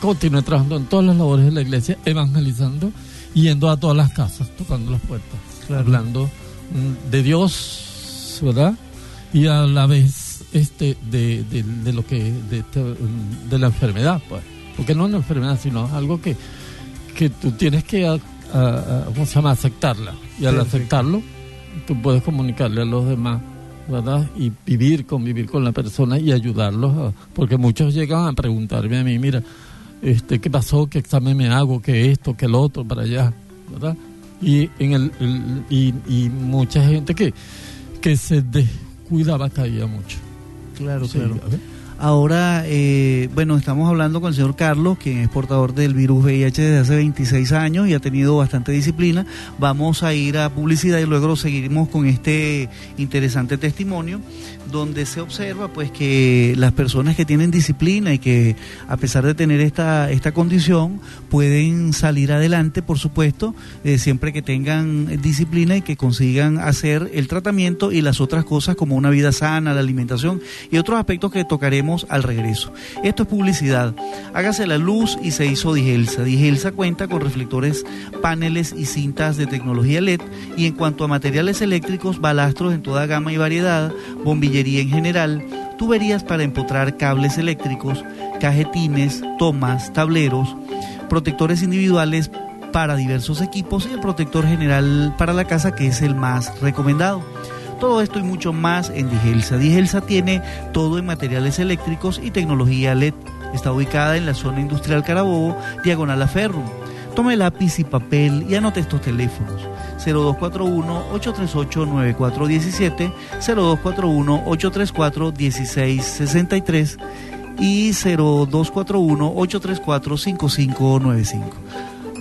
continué trabajando en todas las labores de la iglesia, evangelizando, yendo a todas las casas, tocando las puertas, Claro. hablando mm, de Dios, ¿verdad? Y a la vez este de, de, de lo que de, este, mm, de la enfermedad, pues, porque no es una enfermedad, sino algo que, que tú tienes que a- a- a- ¿cómo se llama? aceptarla. Y al Perfecto. aceptarlo, tú puedes comunicarle a los demás, ¿verdad? Y vivir, convivir con la persona y ayudarlos, a- porque muchos llegan a preguntarme a mí, mira, este, ¿qué pasó? ¿Qué examen me hago? ¿Qué esto? ¿Qué lo otro? Para allá, ¿verdad? Y, en el, el- y, y mucha gente que, que se descuidaba caía mucho. Claro, Sí, claro. Ahora, eh, bueno, estamos hablando con el señor Carlos, quien es portador del virus VIH desde hace 26 años y ha tenido bastante disciplina. Vamos a ir a publicidad y luego seguiremos con este interesante testimonio donde se observa pues que las personas que tienen disciplina y que a pesar de tener esta, esta condición pueden salir adelante, por supuesto, eh, siempre que tengan disciplina y que consigan hacer el tratamiento y las otras cosas como una vida sana, la alimentación y otros aspectos que tocaremos al regreso. Esto es publicidad. Hágase la luz y se hizo Digelsa. Digelsa cuenta con reflectores, paneles y cintas de tecnología LED y en cuanto a materiales eléctricos, balastros en toda gama y variedad, bombillería en general, tuberías para empotrar cables eléctricos, cajetines, tomas, tableros, protectores individuales para diversos equipos y el protector general para la casa que es el más recomendado. Todo esto y mucho más en Digelsa. Digelsa tiene todo en materiales eléctricos y tecnología LED. Está ubicada en la zona industrial Carabobo, diagonal a Ferrum. Tome lápiz y papel y anote estos teléfonos. 0241-838-9417, 0241-834-1663 y 0241-834-5595.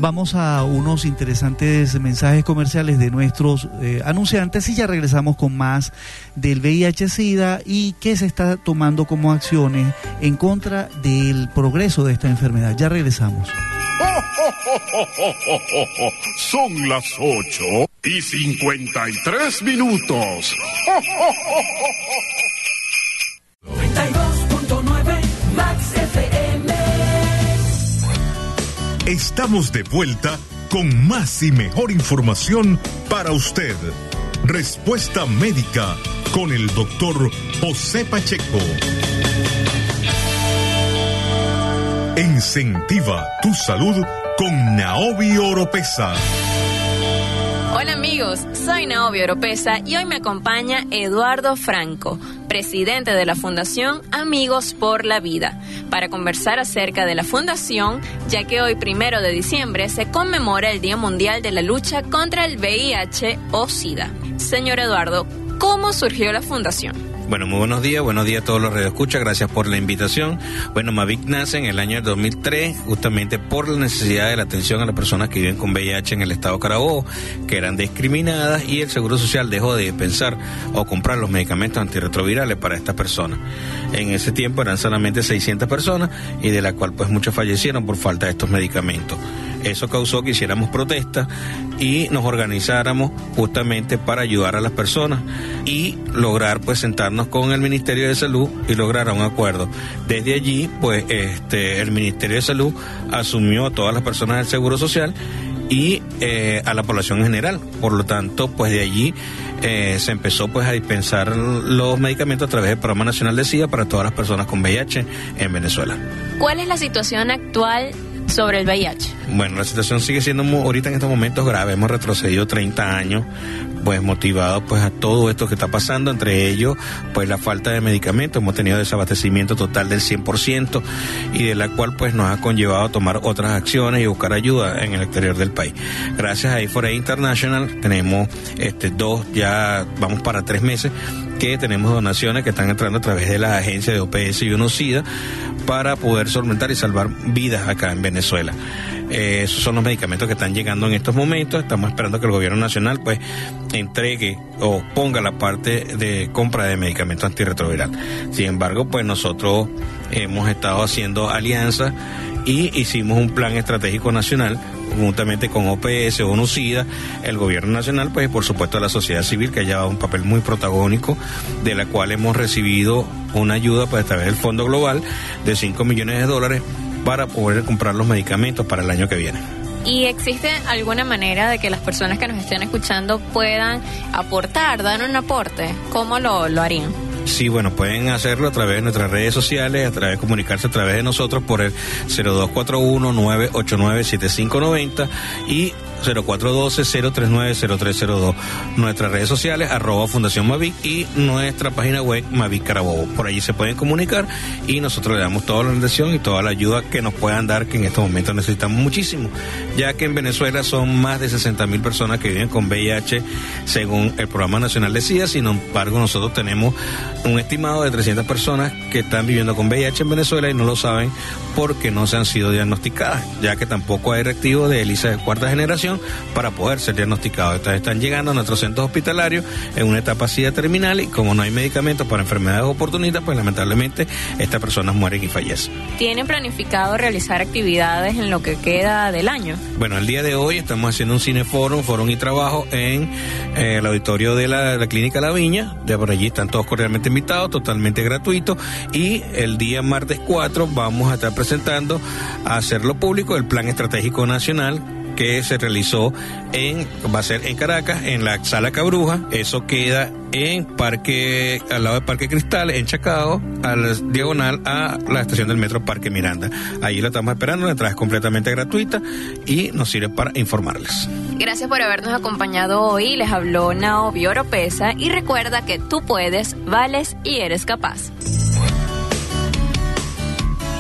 Vamos a unos interesantes mensajes comerciales de nuestros eh, anunciantes y ya regresamos con más del VIH-Sida y qué se está tomando como acciones en contra del progreso de esta enfermedad. Ya regresamos. Son las ocho y cincuenta y tres minutos. 92.9 Estamos de vuelta con más y mejor información para usted. Respuesta médica con el doctor José Pacheco. Incentiva tu salud con Naobi Oropesa. Hola amigos, soy Naomi Oropesa y hoy me acompaña Eduardo Franco, presidente de la Fundación Amigos por la Vida, para conversar acerca de la fundación, ya que hoy, primero de diciembre, se conmemora el Día Mundial de la Lucha contra el VIH o SIDA. Señor Eduardo, ¿cómo surgió la fundación? Bueno, muy buenos días, buenos días a todos los radioescuchas, gracias por la invitación. Bueno, Mavic nace en el año 2003 justamente por la necesidad de la atención a las personas que viven con VIH en el estado Carabobo, que eran discriminadas y el Seguro Social dejó de pensar o comprar los medicamentos antirretrovirales para estas personas. En ese tiempo eran solamente 600 personas y de la cual pues muchos fallecieron por falta de estos medicamentos. Eso causó que hiciéramos protestas y nos organizáramos justamente para ayudar a las personas y lograr pues sentarnos con el Ministerio de Salud y lograr un acuerdo. Desde allí pues este el Ministerio de Salud asumió a todas las personas del Seguro Social y eh, a la población en general. Por lo tanto, pues de allí eh, se empezó pues a dispensar los medicamentos a través del Programa Nacional de SIDA para todas las personas con VIH en Venezuela. ¿Cuál es la situación actual sobre el VIH? Bueno, la situación sigue siendo muy, ahorita en estos momentos grave. Hemos retrocedido 30 años, pues motivado pues a todo esto que está pasando, entre ellos pues la falta de medicamentos. Hemos tenido desabastecimiento total del 100% y de la cual pues nos ha conllevado a tomar otras acciones y buscar ayuda en el exterior del país. Gracias a A4A International tenemos este dos, ya vamos para tres meses que tenemos donaciones que están entrando a través de la agencia de OPS y UNOCIDA para poder solventar y salvar vidas acá en Venezuela. Eh, esos son los medicamentos que están llegando en estos momentos. Estamos esperando que el gobierno nacional pues entregue o ponga la parte de compra de medicamentos antirretroviral. Sin embargo, pues nosotros hemos estado haciendo alianzas y hicimos un plan estratégico nacional juntamente con OPS, ONUCIDA, el gobierno nacional, pues y por supuesto la sociedad civil que ha llevado un papel muy protagónico, de la cual hemos recibido una ayuda pues, a través del Fondo Global de 5 millones de dólares para poder comprar los medicamentos para el año que viene. ¿Y existe alguna manera de que las personas que nos estén escuchando puedan aportar, dar un aporte? ¿Cómo lo, lo harían? Sí, bueno, pueden hacerlo a través de nuestras redes sociales, a través de comunicarse a través de nosotros por el 0241-989-7590 y 0412-039-0302. Nuestras redes sociales, arroba Fundación Mavic y nuestra página web Mavic Carabobo. Por allí se pueden comunicar y nosotros le damos toda la atención y toda la ayuda que nos puedan dar, que en estos momentos necesitamos muchísimo, ya que en Venezuela son más de 60 mil personas que viven con VIH según el Programa Nacional de SIDA. Sin embargo, nosotros tenemos un estimado de 300 personas que están viviendo con VIH en Venezuela y no lo saben porque no se han sido diagnosticadas, ya que tampoco hay reactivo de ELISA de cuarta generación para poder ser diagnosticados. Entonces están llegando a nuestros centros hospitalarios en una etapa SIDA terminal y como no hay medicamentos para enfermedades oportunistas, pues lamentablemente estas personas mueren y fallecen. ¿Tienen planificado realizar actividades en lo que queda del año? Bueno, el día de hoy estamos haciendo un cineforum, foro y trabajo en eh, el auditorio de la, la Clínica La Viña. De por allí están todos cordialmente invitados, totalmente gratuito. Y el día martes 4 vamos a estar presentando a hacerlo público el Plan Estratégico Nacional que se realizó en, va a ser en Caracas, en la Sala Cabruja. Eso queda en Parque, al lado del Parque Cristal, en Chacao, al diagonal a la estación del metro Parque Miranda. Ahí lo estamos esperando, la entrada es completamente gratuita y nos sirve para informarles. Gracias por habernos acompañado hoy. Les habló Naomi Oropesa y recuerda que tú puedes, vales y eres capaz.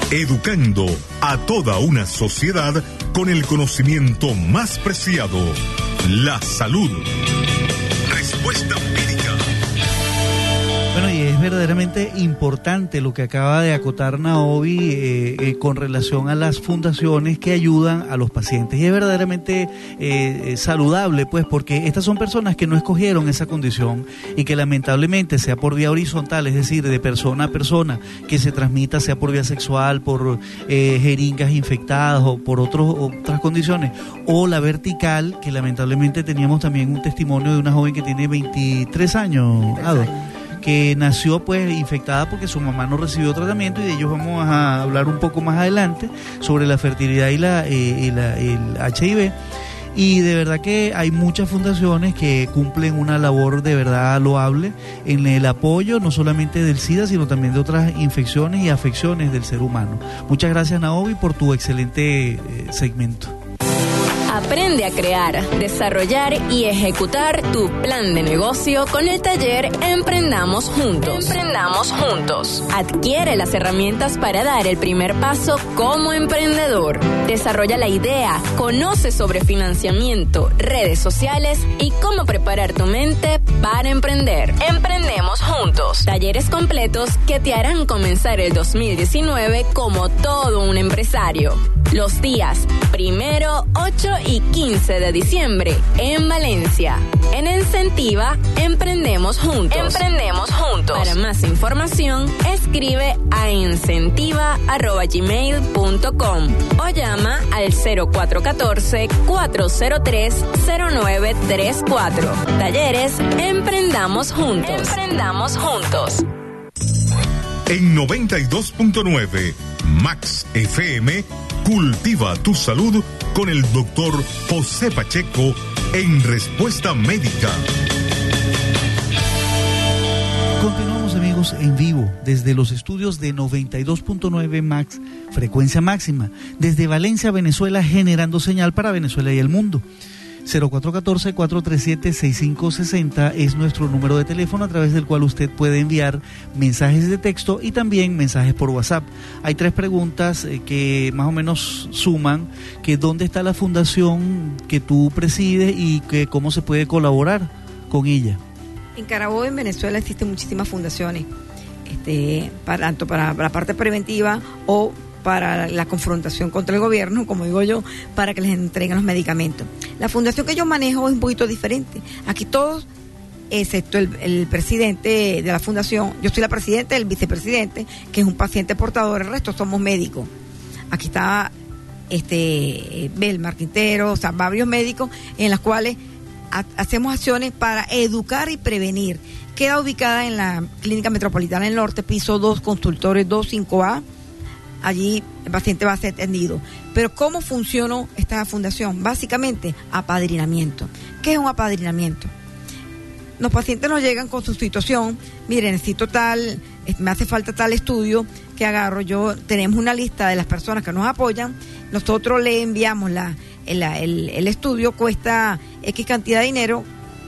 Educando a toda una sociedad con el conocimiento más preciado, la salud. Respuesta verdaderamente importante lo que acaba de acotar Naomi eh, eh, con relación a las fundaciones que ayudan a los pacientes. Y es verdaderamente eh, saludable, pues, porque estas son personas que no escogieron esa condición y que lamentablemente, sea por vía horizontal, es decir, de persona a persona, que se transmita, sea por vía sexual, por jeringas infectadas o por otros, otras condiciones, o la vertical, que lamentablemente teníamos también un testimonio de una joven que tiene 23 años. Ado que nació pues infectada porque su mamá no recibió tratamiento y de ellos vamos a hablar un poco más adelante sobre la fertilidad y, la, eh, el HIV. Y de verdad que hay muchas fundaciones que cumplen una labor de verdad loable en el apoyo no solamente del SIDA, sino también de otras infecciones y afecciones del ser humano. Muchas gracias Naomi por tu excelente eh, segmento. Aprende a crear, desarrollar y ejecutar tu plan de negocio con el taller Emprendamos Juntos. Emprendamos Juntos. Adquiere las herramientas para dar el primer paso como emprendedor. Desarrolla la idea, conoce sobre financiamiento, redes sociales y cómo preparar tu mente para emprender. Emprendemos Juntos. Talleres completos que te harán comenzar el 2019 como todo un empresario. Los días primero, 8 y 15 de diciembre en Valencia. En Incentiva, emprendemos juntos. Emprendemos juntos. Para más información, escribe a incentiva.gmail.com o llama al 0414-403-0934. Talleres, emprendamos juntos. Emprendamos juntos. En 92.9 Max FM, cultiva tu salud con el doctor José Pacheco en Respuesta Médica. Continuamos amigos en vivo desde los estudios de 92.9 Max, frecuencia máxima, desde Valencia, Venezuela, generando señal para Venezuela y el mundo. 0414-437-6560 es nuestro número de teléfono a través del cual usted puede enviar mensajes de texto y también mensajes por WhatsApp. Hay tres preguntas eh, que más o menos suman, que dónde está la fundación que tú presides y que cómo se puede colaborar con ella. En Carabobo, en Venezuela, existen muchísimas fundaciones, este, tanto para la parte preventiva o para la confrontación contra el gobierno, como digo yo, para que les entreguen los medicamentos. La fundación que yo manejo es un poquito diferente. Aquí todos, excepto el, presidente de la fundación, yo soy la presidenta, el vicepresidente, que es un paciente portador, el resto somos médicos. Aquí está este Belmar Quintero, o sea, varios médicos en las cuales ha- hacemos acciones para educar y prevenir. Queda ubicada en la Clínica Metropolitana del Norte, piso 2, consultores 25A. Allí el paciente va a ser atendido. Pero ¿cómo funciona esta fundación? Básicamente, apadrinamiento. ¿Qué es un apadrinamiento? Los pacientes nos llegan con su situación, mire, necesito tal, me hace falta tal estudio que agarro yo, tenemos una lista de las personas que nos apoyan, nosotros le enviamos la, el, el- el estudio, cuesta X cantidad de dinero,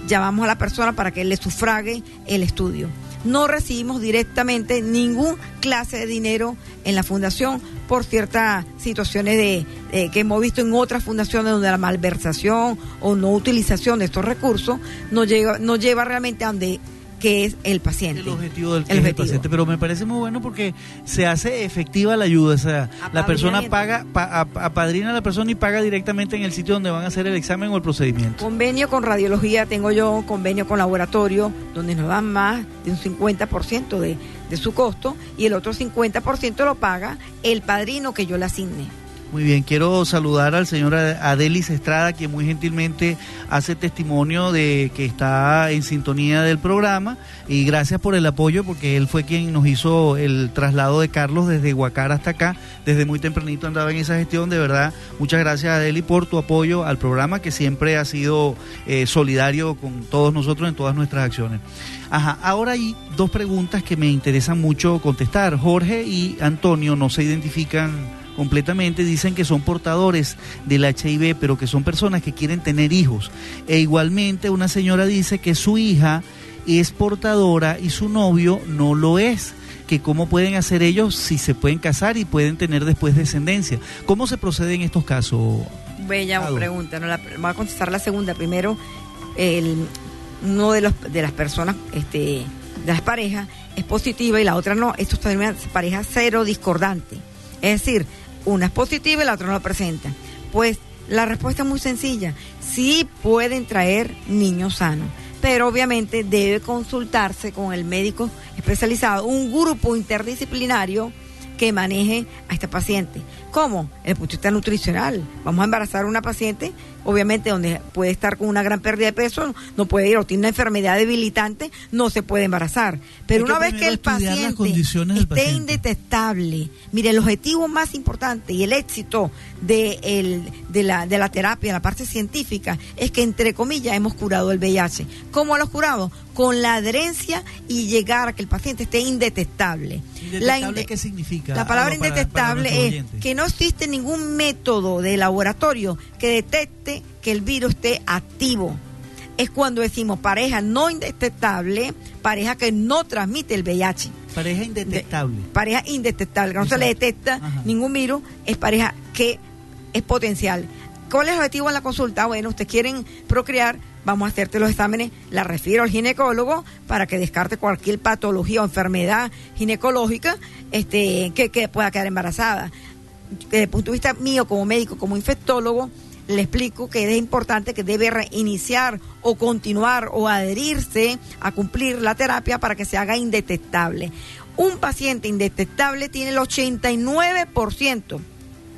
llamamos a la persona para que le sufrague el estudio. No recibimos directamente ningún clase de dinero en la fundación por ciertas situaciones de, que hemos visto en otras fundaciones donde la malversación o no utilización de estos recursos nos lleva, nos lleva realmente a donde que es el paciente. El objetivo del que El es el objetivo. paciente, pero me parece muy bueno porque se hace efectiva la ayuda, o sea, la persona paga, pa- ap- apadrina a la persona y paga directamente en el sitio donde van a hacer el examen o el procedimiento. Convenio con radiología tengo yo, convenio con laboratorio, donde nos dan más de un 50% de, de su costo y el otro 50% lo paga el padrino que yo le asigne. Muy bien, quiero saludar al señor Adelis Estrada, quien muy gentilmente hace testimonio de que está en sintonía del programa y gracias por el apoyo porque él fue quien nos hizo el traslado de Carlos desde Guacara hasta acá, desde muy tempranito andaba en esa gestión, de verdad, muchas gracias Adeli por tu apoyo al programa que siempre ha sido eh, solidario con todos nosotros en todas nuestras acciones. Ajá, ahora hay dos preguntas que me interesan mucho contestar. Jorge y Antonio no se identifican completamente, dicen que son portadores del HIV, pero que son personas que quieren tener hijos. E igualmente una señora dice que su hija es portadora y su novio no lo es. Que cómo pueden hacer ellos si se pueden casar y pueden tener después descendencia. ¿Cómo se procede en estos casos? Bella Ado. pregunta, no la, voy a contestar la segunda. Primero, el, uno de, los, de las personas, este, de las parejas, es positiva y la otra no. Esto en una pareja cero discordante. Es decir, una es positiva y la otra no lo presenta. Pues la respuesta es muy sencilla. Sí pueden traer niños sanos, pero obviamente debe consultarse con el médico especializado, un grupo interdisciplinario que maneje a esta paciente. ¿Cómo? El punto de vista nutricional. Vamos a embarazar a una paciente, obviamente donde puede estar con una gran pérdida de peso, no puede ir o tiene una enfermedad debilitante, no se puede embarazar. Pero una vez que el paciente esté paciente. indetectable, mire, el objetivo más importante y el éxito de, el- de, la, de la terapia, la parte científica, es que, entre comillas, hemos curado el VIH. ¿Cómo lo hemos curado? Con la adherencia y llegar a que el paciente esté indetectable. La ¿Indetectable inde- qué significa? la palabra para- indetectable para es que no no existe ningún método de laboratorio que detecte que el virus esté activo. Es cuando decimos pareja no indetectable, pareja que no transmite el VIH. Pareja indetectable. Pareja indetectable, que no se le detecta ningún virus, es pareja que es potencial. ¿Cuál es el objetivo en la consulta? Bueno, ustedes quieren procrear, vamos a hacerte los exámenes, la refiero al ginecólogo para que descarte cualquier patología o enfermedad ginecológica este, que, que pueda quedar embarazada. Desde el punto de vista mío como médico, como infectólogo, le explico que es importante que debe reiniciar o continuar o adherirse a cumplir la terapia para que se haga indetectable. Un paciente indetectable tiene el 89%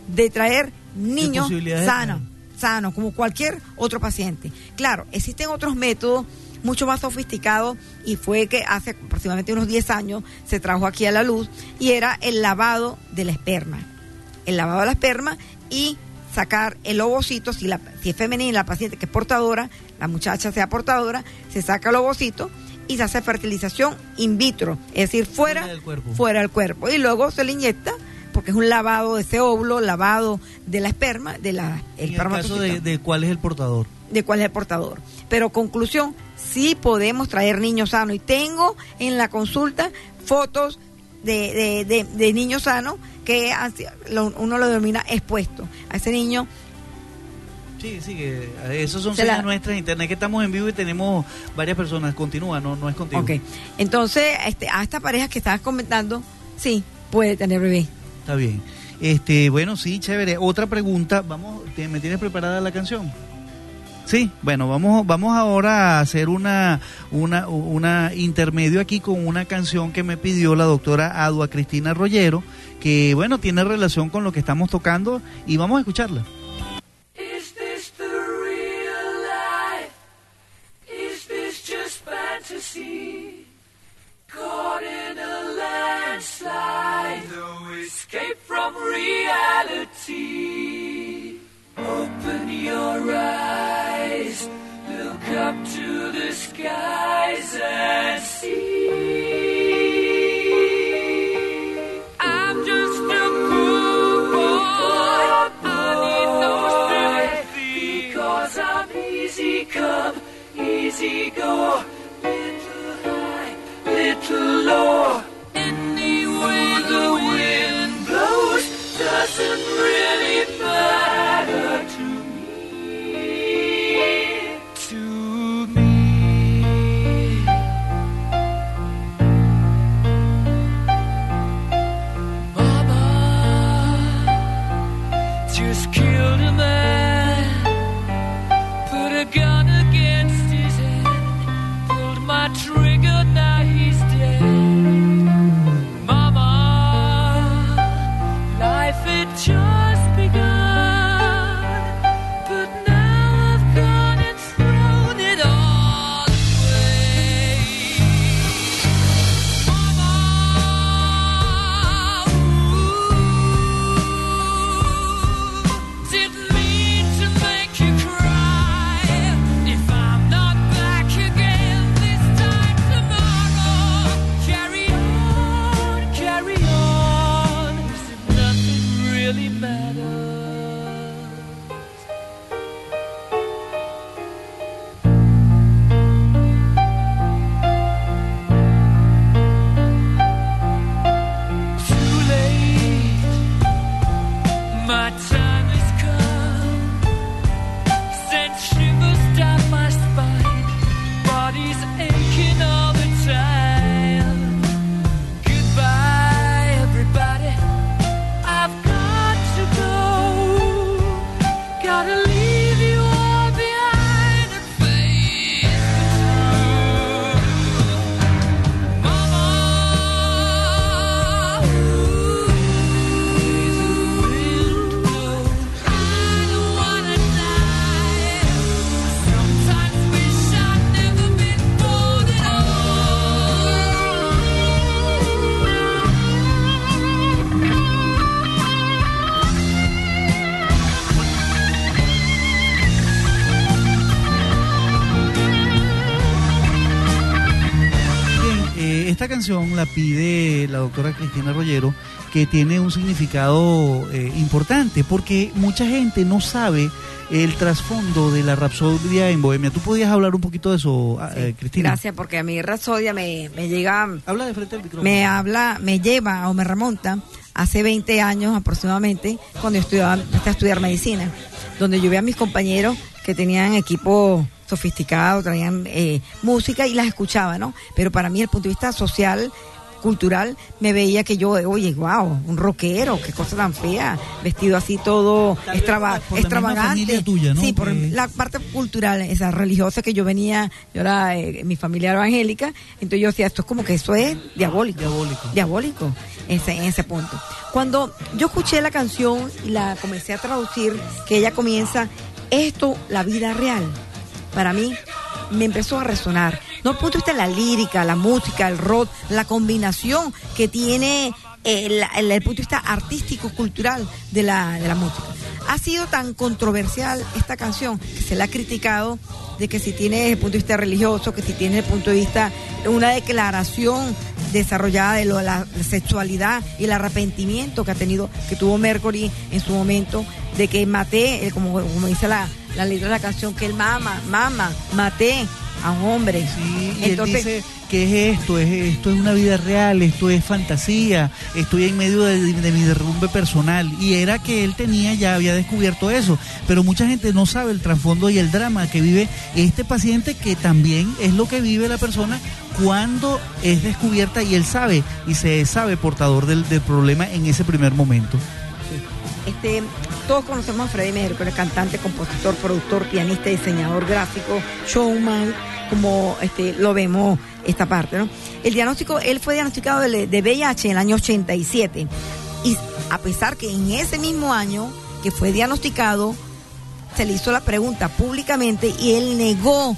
de traer niños sanos, sanos, como cualquier otro paciente. Claro, existen otros métodos mucho más sofisticados y fue que hace aproximadamente unos 10 años se trajo aquí a la luz y era el lavado del esperma. El lavado del esperma y sacar el ovocito, si, la, si es femenina la paciente que es portadora, la muchacha sea portadora, se saca el ovocito y se hace fertilización in vitro, es decir, fuera, Fuera del cuerpo. fuera del cuerpo. Y luego se le inyecta, porque es un lavado de ese óvulo, lavado de la esperma, de la En el caso espermatozoide de, de cuál es el portador. de cuál es el portador. Pero conclusión, sí podemos traer niños sanos. Y tengo en la consulta fotos de, de, de- de niños sanos que lo- uno lo denomina expuesto. A ese niño, Sí, sí, que eh, esos son Se señas la- nuestras internet que estamos en vivo y tenemos varias personas. Continúa, no, no es contigo. ok. Entonces, este, a esta pareja que estabas comentando, sí, puede tener bebé. Está bien. Este, bueno, sí, chévere. Otra pregunta, vamos, ¿te- ¿me tienes preparada la canción? Sí, bueno, vamos, vamos ahora a hacer una, una, una intermedio aquí con una canción que me pidió la doctora Adua Cristina Rollero, que bueno, tiene relación con lo que estamos tocando y vamos a escucharla. Is this the real life? Is this just fantasy? Caught in a landslide, no escape from reality. Open your eyes, look up to the skies and see. Oh. Canción la pide la doctora Cristina Rollero, que tiene un significado eh, importante, porque mucha gente no sabe el trasfondo de la Rapsodia en Bohemia. ¿Tú podías hablar un poquito de eso, ah, eh, Cristina? Gracias, porque a mí Rapsodia me, me llega, Habla de frente al micrófono. me habla, me lleva o me remonta hace 20 años aproximadamente, cuando yo estudiaba, empecé a estudiar medicina, donde yo veía a mis compañeros que tenían equipo sofisticado, traían eh, música y las escuchaba, ¿no? Pero para mí, desde el punto de vista social, cultural, me veía que yo, oye, wow, un rockero, qué cosa tan fea, vestido así todo extrava- por extravagante. familia tuya, ¿no? Sí, por la parte cultural, esa religiosa que yo venía, yo era, eh, mi familia era evangélica, entonces yo decía, esto es como que eso es diabólico. Diabólico. Diabólico, ese, en ese punto. Cuando yo escuché la canción y la comencé a traducir, que ella comienza, esto, la vida real, para mí me empezó a resonar. No el punto de vista de la lírica, la música, el rock, la combinación que tiene eh, el, el punto de vista artístico, cultural de la, de la música. Ha sido tan controversial esta canción que se la ha criticado de que si tiene desde el punto de vista religioso, que si tiene desde el punto de vista una declaración desarrollada de lo- la sexualidad y el arrepentimiento que ha tenido, que tuvo Mercury en su momento, de que maté, eh, como, como dice la, la letra de la canción, que él mama, mama, maté a un hombre. Sí, y él dice que es esto, es esto es una vida real, esto es fantasía, estoy en medio de, de mi derrumbe personal. Y era que él tenía, ya había descubierto eso. Pero mucha gente no sabe el trasfondo y el drama que vive este paciente, que también es lo que vive la persona cuando es descubierta y él sabe, y se sabe portador del, del problema en ese primer momento. Este, todos conocemos a Freddie Mercury, cantante, compositor, productor, pianista, diseñador gráfico, showman, como este, lo vemos esta parte, ¿no? El diagnóstico, él fue diagnosticado de, de VIH en el año 87 y a pesar que en ese mismo año que fue diagnosticado se le hizo la pregunta públicamente y él negó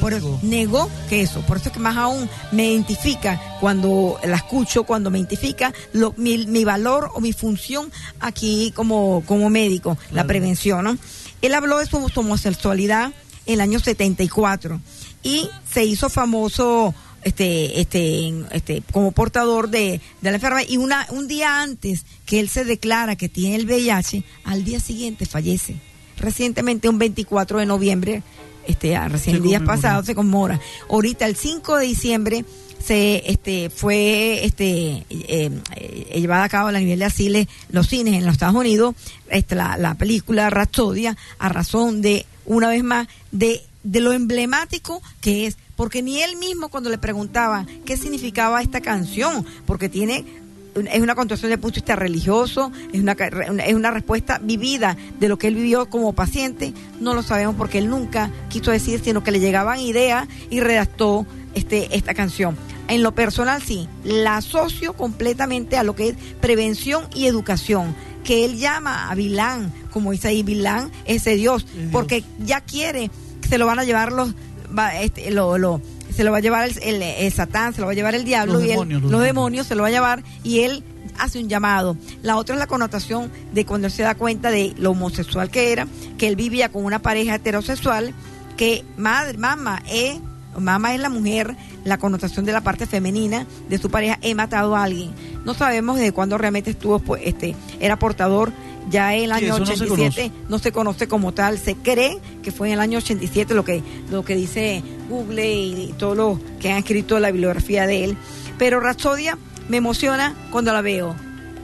por eso, negó que eso, por eso es que más aún me identifica cuando la escucho, cuando me identifica lo, mi, mi valor o mi función aquí como, como médico, la prevención, ¿no? Él habló de su, homosexualidad en el año 74 y se hizo famoso este, este, este, como portador de, de la enfermedad y una, un día antes que él se declara que tiene el VIH, al día siguiente fallece. Recientemente, un 24 de noviembre, este, recién Se días pasados se conmemora. Ahorita, el 5 de diciembre, se este fue este eh, eh, llevada a cabo a nivel de asiles los cines en los Estados Unidos. Este, la, la película Rapsodia a razón de una vez más de de lo emblemático que es. Porque ni él mismo cuando le preguntaba qué significaba esta canción porque tiene es una constitución de punto de vista religioso, es una, es una respuesta vivida de lo que él vivió como paciente, no lo sabemos porque él nunca quiso decir, sino que le llegaban ideas y redactó este, esta canción. En lo personal sí, la asocio completamente a lo que es prevención y educación, que él llama a Vilán, como dice ahí, Vilán, ese Dios, porque ya quiere, se lo van a llevar los, va, este, lo, lo- se lo va a llevar el, el- el Satán, se lo va a llevar el diablo Los y él- demonios, los los demonios. demonios se lo va a llevar y él hace un llamado. La otra es la connotación de cuando él se da cuenta de lo homosexual que era, que él vivía con una pareja heterosexual, que madre, mamá, eh, mamá es la mujer, la connotación de la parte femenina de su pareja, he matado a alguien. No sabemos desde cuándo realmente estuvo, pues, este, era portador. Ya el año eso no se 87 no se conoce como tal, se cree que fue en el año 87 lo que lo que dice Google y, todo lo que han escrito la bibliografía de él. Pero Rapsodia me emociona cuando la veo,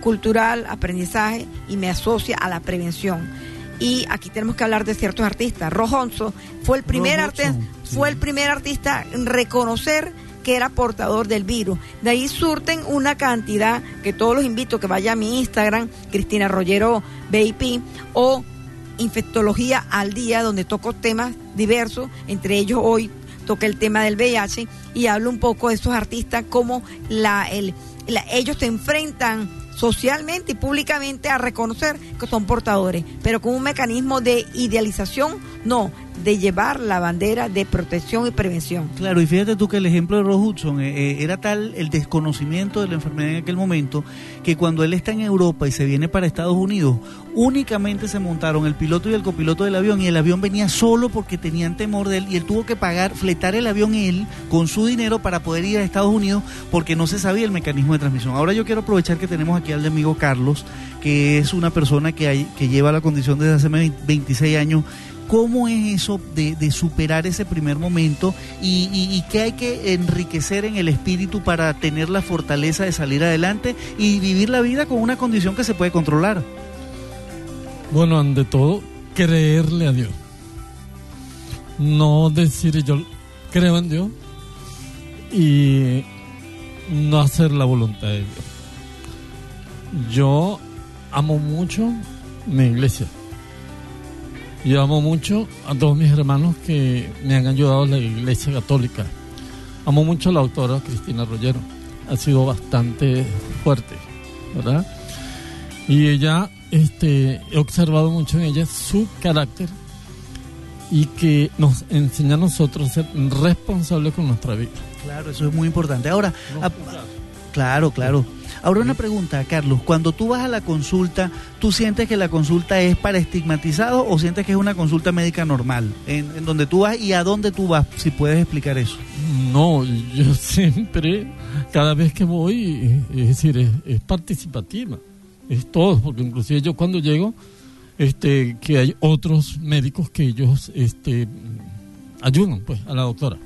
cultural, aprendizaje y me asocia a la prevención. Y aquí tenemos que hablar de ciertos artistas. Rojonzo fue el primer sí. fue el primer artista en reconocer que era portador del virus. De ahí surten una cantidad que todos los invito que vaya a mi Instagram, Cristina Rollero BIP, o Infectología al Día, donde toco temas diversos, entre ellos hoy toqué el tema del VIH y hablo un poco de estos artistas, cómo la, el, ellos se enfrentan socialmente y públicamente a reconocer que son portadores, pero con un mecanismo de idealización, no, de llevar la bandera de protección y prevención. Claro, y fíjate tú que el ejemplo de Ross Hudson eh, eh, era tal el desconocimiento de la enfermedad en aquel momento que cuando él está en Europa y se viene para Estados Unidos, únicamente se montaron el piloto y el copiloto del avión y el avión venía solo porque tenían temor de él y él tuvo que pagar, fletar el avión él con su dinero para poder ir a Estados Unidos porque no se sabía el mecanismo de transmisión. Ahora yo quiero aprovechar que tenemos aquí al amigo Carlos, que es una persona que, que lleva la condición desde hace 26 años ¿Cómo es eso de, de superar ese primer momento y, y, y qué hay que enriquecer en el espíritu para tener la fortaleza de salir adelante y vivir la vida con una condición que se puede controlar? Bueno, ante todo, creerle a Dios. No decir yo creo en Dios y no hacer la voluntad de Dios. Yo amo mucho mi iglesia. Yo amo mucho a todos mis hermanos que me han ayudado en la iglesia católica. Amo mucho a la autora Cristina Rollero. Ha sido bastante fuerte, ¿verdad? Y ella, este, he observado mucho en ella su carácter y que nos enseña a nosotros a ser responsables con nuestra vida. Claro, eso es muy importante. Ahora, a- claro, claro. Ahora una pregunta, Carlos. Cuando tú vas a la consulta, ¿tú sientes que la consulta es para estigmatizados o sientes que es una consulta médica normal? En, en donde tú vas y a dónde tú vas, si puedes explicar eso. No, yo siempre, cada vez que voy, es decir, es, es participativa. Es todo, porque inclusive yo cuando llego, este, que hay otros médicos que ellos, este, ayudan, pues, a la doctora.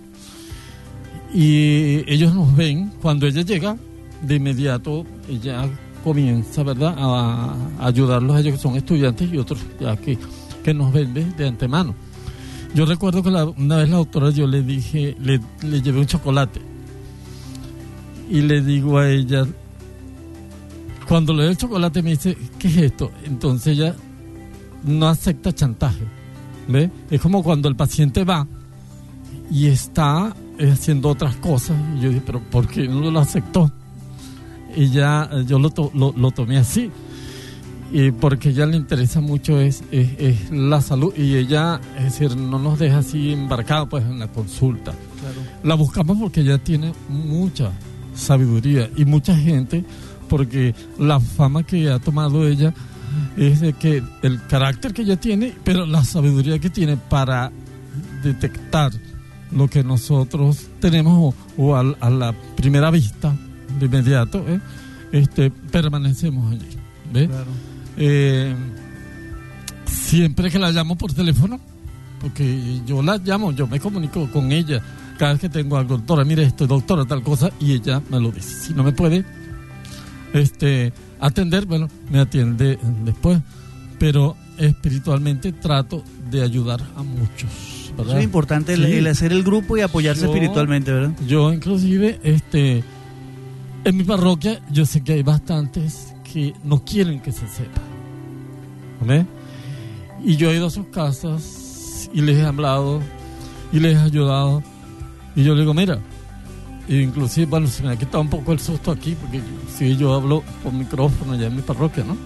Y ellos nos ven, cuando ella llega, de inmediato ella comienza, ¿verdad?, a, ayudarlos a ellos que son estudiantes y otros ya que, que nos ven de, antemano. Yo recuerdo que una vez la doctora yo le dije, le, le llevé un chocolate y le digo a ella, cuando le doy el chocolate me dice, ¿qué es esto? Entonces ella no acepta chantaje, ¿ve? Es como cuando el paciente va y está eh, haciendo otras cosas y yo dije, pero ¿por qué no lo aceptó? Y ya eh, yo lo, to- lo, lo tomé así. Y porque ella le interesa mucho es, es, es la salud. Y ella es decir no nos deja así embarcados pues en la consulta. La buscamos porque ella tiene mucha sabiduría y mucha gente porque la fama que ha tomado ella es de que el carácter que ella tiene pero la sabiduría que tiene para detectar lo que nosotros tenemos o, a, la primera vista de inmediato ¿eh? este permanecemos allí ¿ves? Eh, siempre que la llamo por teléfono, porque yo la llamo, yo me comunico con ella cada vez que tengo algo, doctora, mire esto, doctora, tal cosa, y ella me lo dice. Si no me puede este, atender, bueno, me atiende después, pero espiritualmente trato de ayudar a muchos. ¿verdad? Eso es importante, el, hacer el grupo y apoyarse Yo- espiritualmente, ¿verdad? Yo inclusive, este, en mi parroquia, yo sé que hay bastantes que no quieren que se sepa. ¿Ve? Y yo he ido a sus casas y les he hablado y les he ayudado. Y yo le digo, mira, e inclusive, bueno, se me ha quitado un poco el susto aquí, porque si yo hablo por micrófono ya en mi parroquia, ¿no?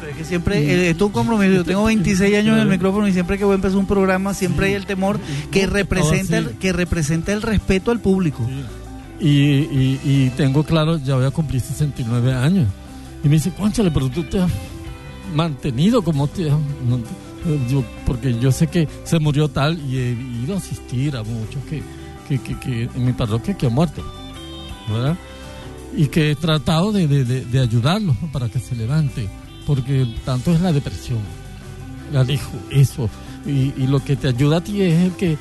Pero es que siempre, eh, esto es un compromiso. Yo tengo 26 años en el micrófono y siempre que voy a empezar un programa, siempre hay el temor que representa, sí. el, que representa el respeto al público. Y, y, y tengo claro, ya voy a cumplir 69 años. Y me dice, conchale, pero tú te has mantenido como te has... no te-". Yo- porque yo sé que se murió tal y he ido a asistir a muchos que, que, que, en mi parroquia que han muerto. ¿Verdad? Y que he tratado de, de, de- ayudarlos para que se levante. Porque tanto es la depresión. La dijo, eso. Y, y lo que te ayuda a ti es el que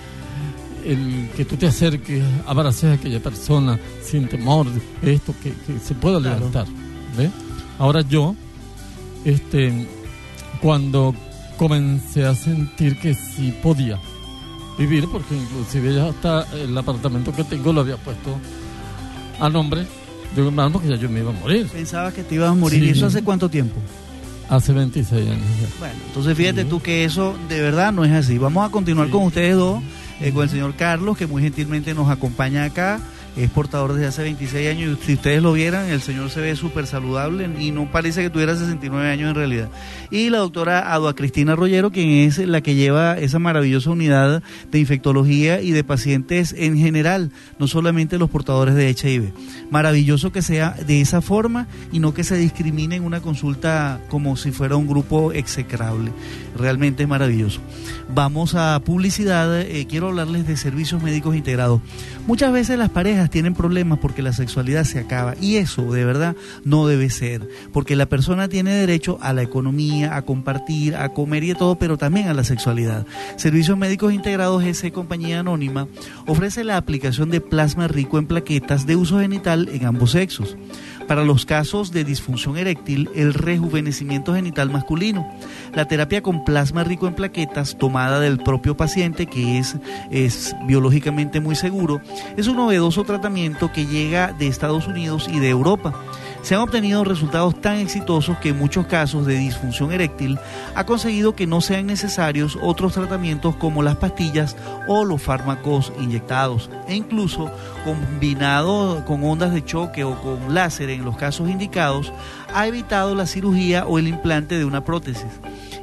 el que tú te acerques, abraces a aquella persona sin temor, esto, que, que se pueda Claro. levantar. ¿ve? Ahora yo, este, cuando comencé a sentir que sí podía vivir, porque inclusive ya hasta el apartamento que tengo lo había puesto a nombre de un hermano, porque ya yo me iba a morir. Pensabas que te ibas a morir. Sí. ¿Y eso hace cuánto tiempo? Hace 26 años ya. Bueno, entonces fíjate tú que eso de verdad no es así. Vamos a continuar con ustedes dos, eh, con el señor Carlos, que muy gentilmente nos acompaña acá. Es portador desde hace 26 años y si ustedes lo vieran, el señor se ve súper saludable y no parece que tuviera 69 años en realidad. Y la doctora Adua Cristina Rollero, quien es la que lleva esa maravillosa unidad de infectología y de pacientes en general, no solamente los portadores de HIV. Maravilloso que sea de esa forma y no que se discrimine en una consulta como si fuera un grupo execrable. Realmente es maravilloso. Vamos a publicidad. eh, quiero hablarles de servicios médicos integrados. Muchas veces las parejas tienen problemas porque la sexualidad se acaba y eso de verdad no debe ser, porque la persona tiene derecho a la economía, a compartir, a comer y de todo, pero también a la sexualidad. Servicios Médicos Integrados GC Compañía Anónima ofrece la aplicación de plasma rico en plaquetas de uso genital en ambos sexos. Para los casos de disfunción eréctil, el rejuvenecimiento genital masculino. La terapia con plasma rico en plaquetas tomada del propio paciente, que es, es biológicamente muy seguro, es un novedoso tratamiento que llega de Estados Unidos y de Europa. Se han obtenido resultados tan exitosos que en muchos casos de disfunción eréctil ha conseguido que no sean necesarios otros tratamientos como las pastillas o los fármacos inyectados e incluso combinado con ondas de choque o con láser en los casos indicados ha evitado la cirugía o el implante de una prótesis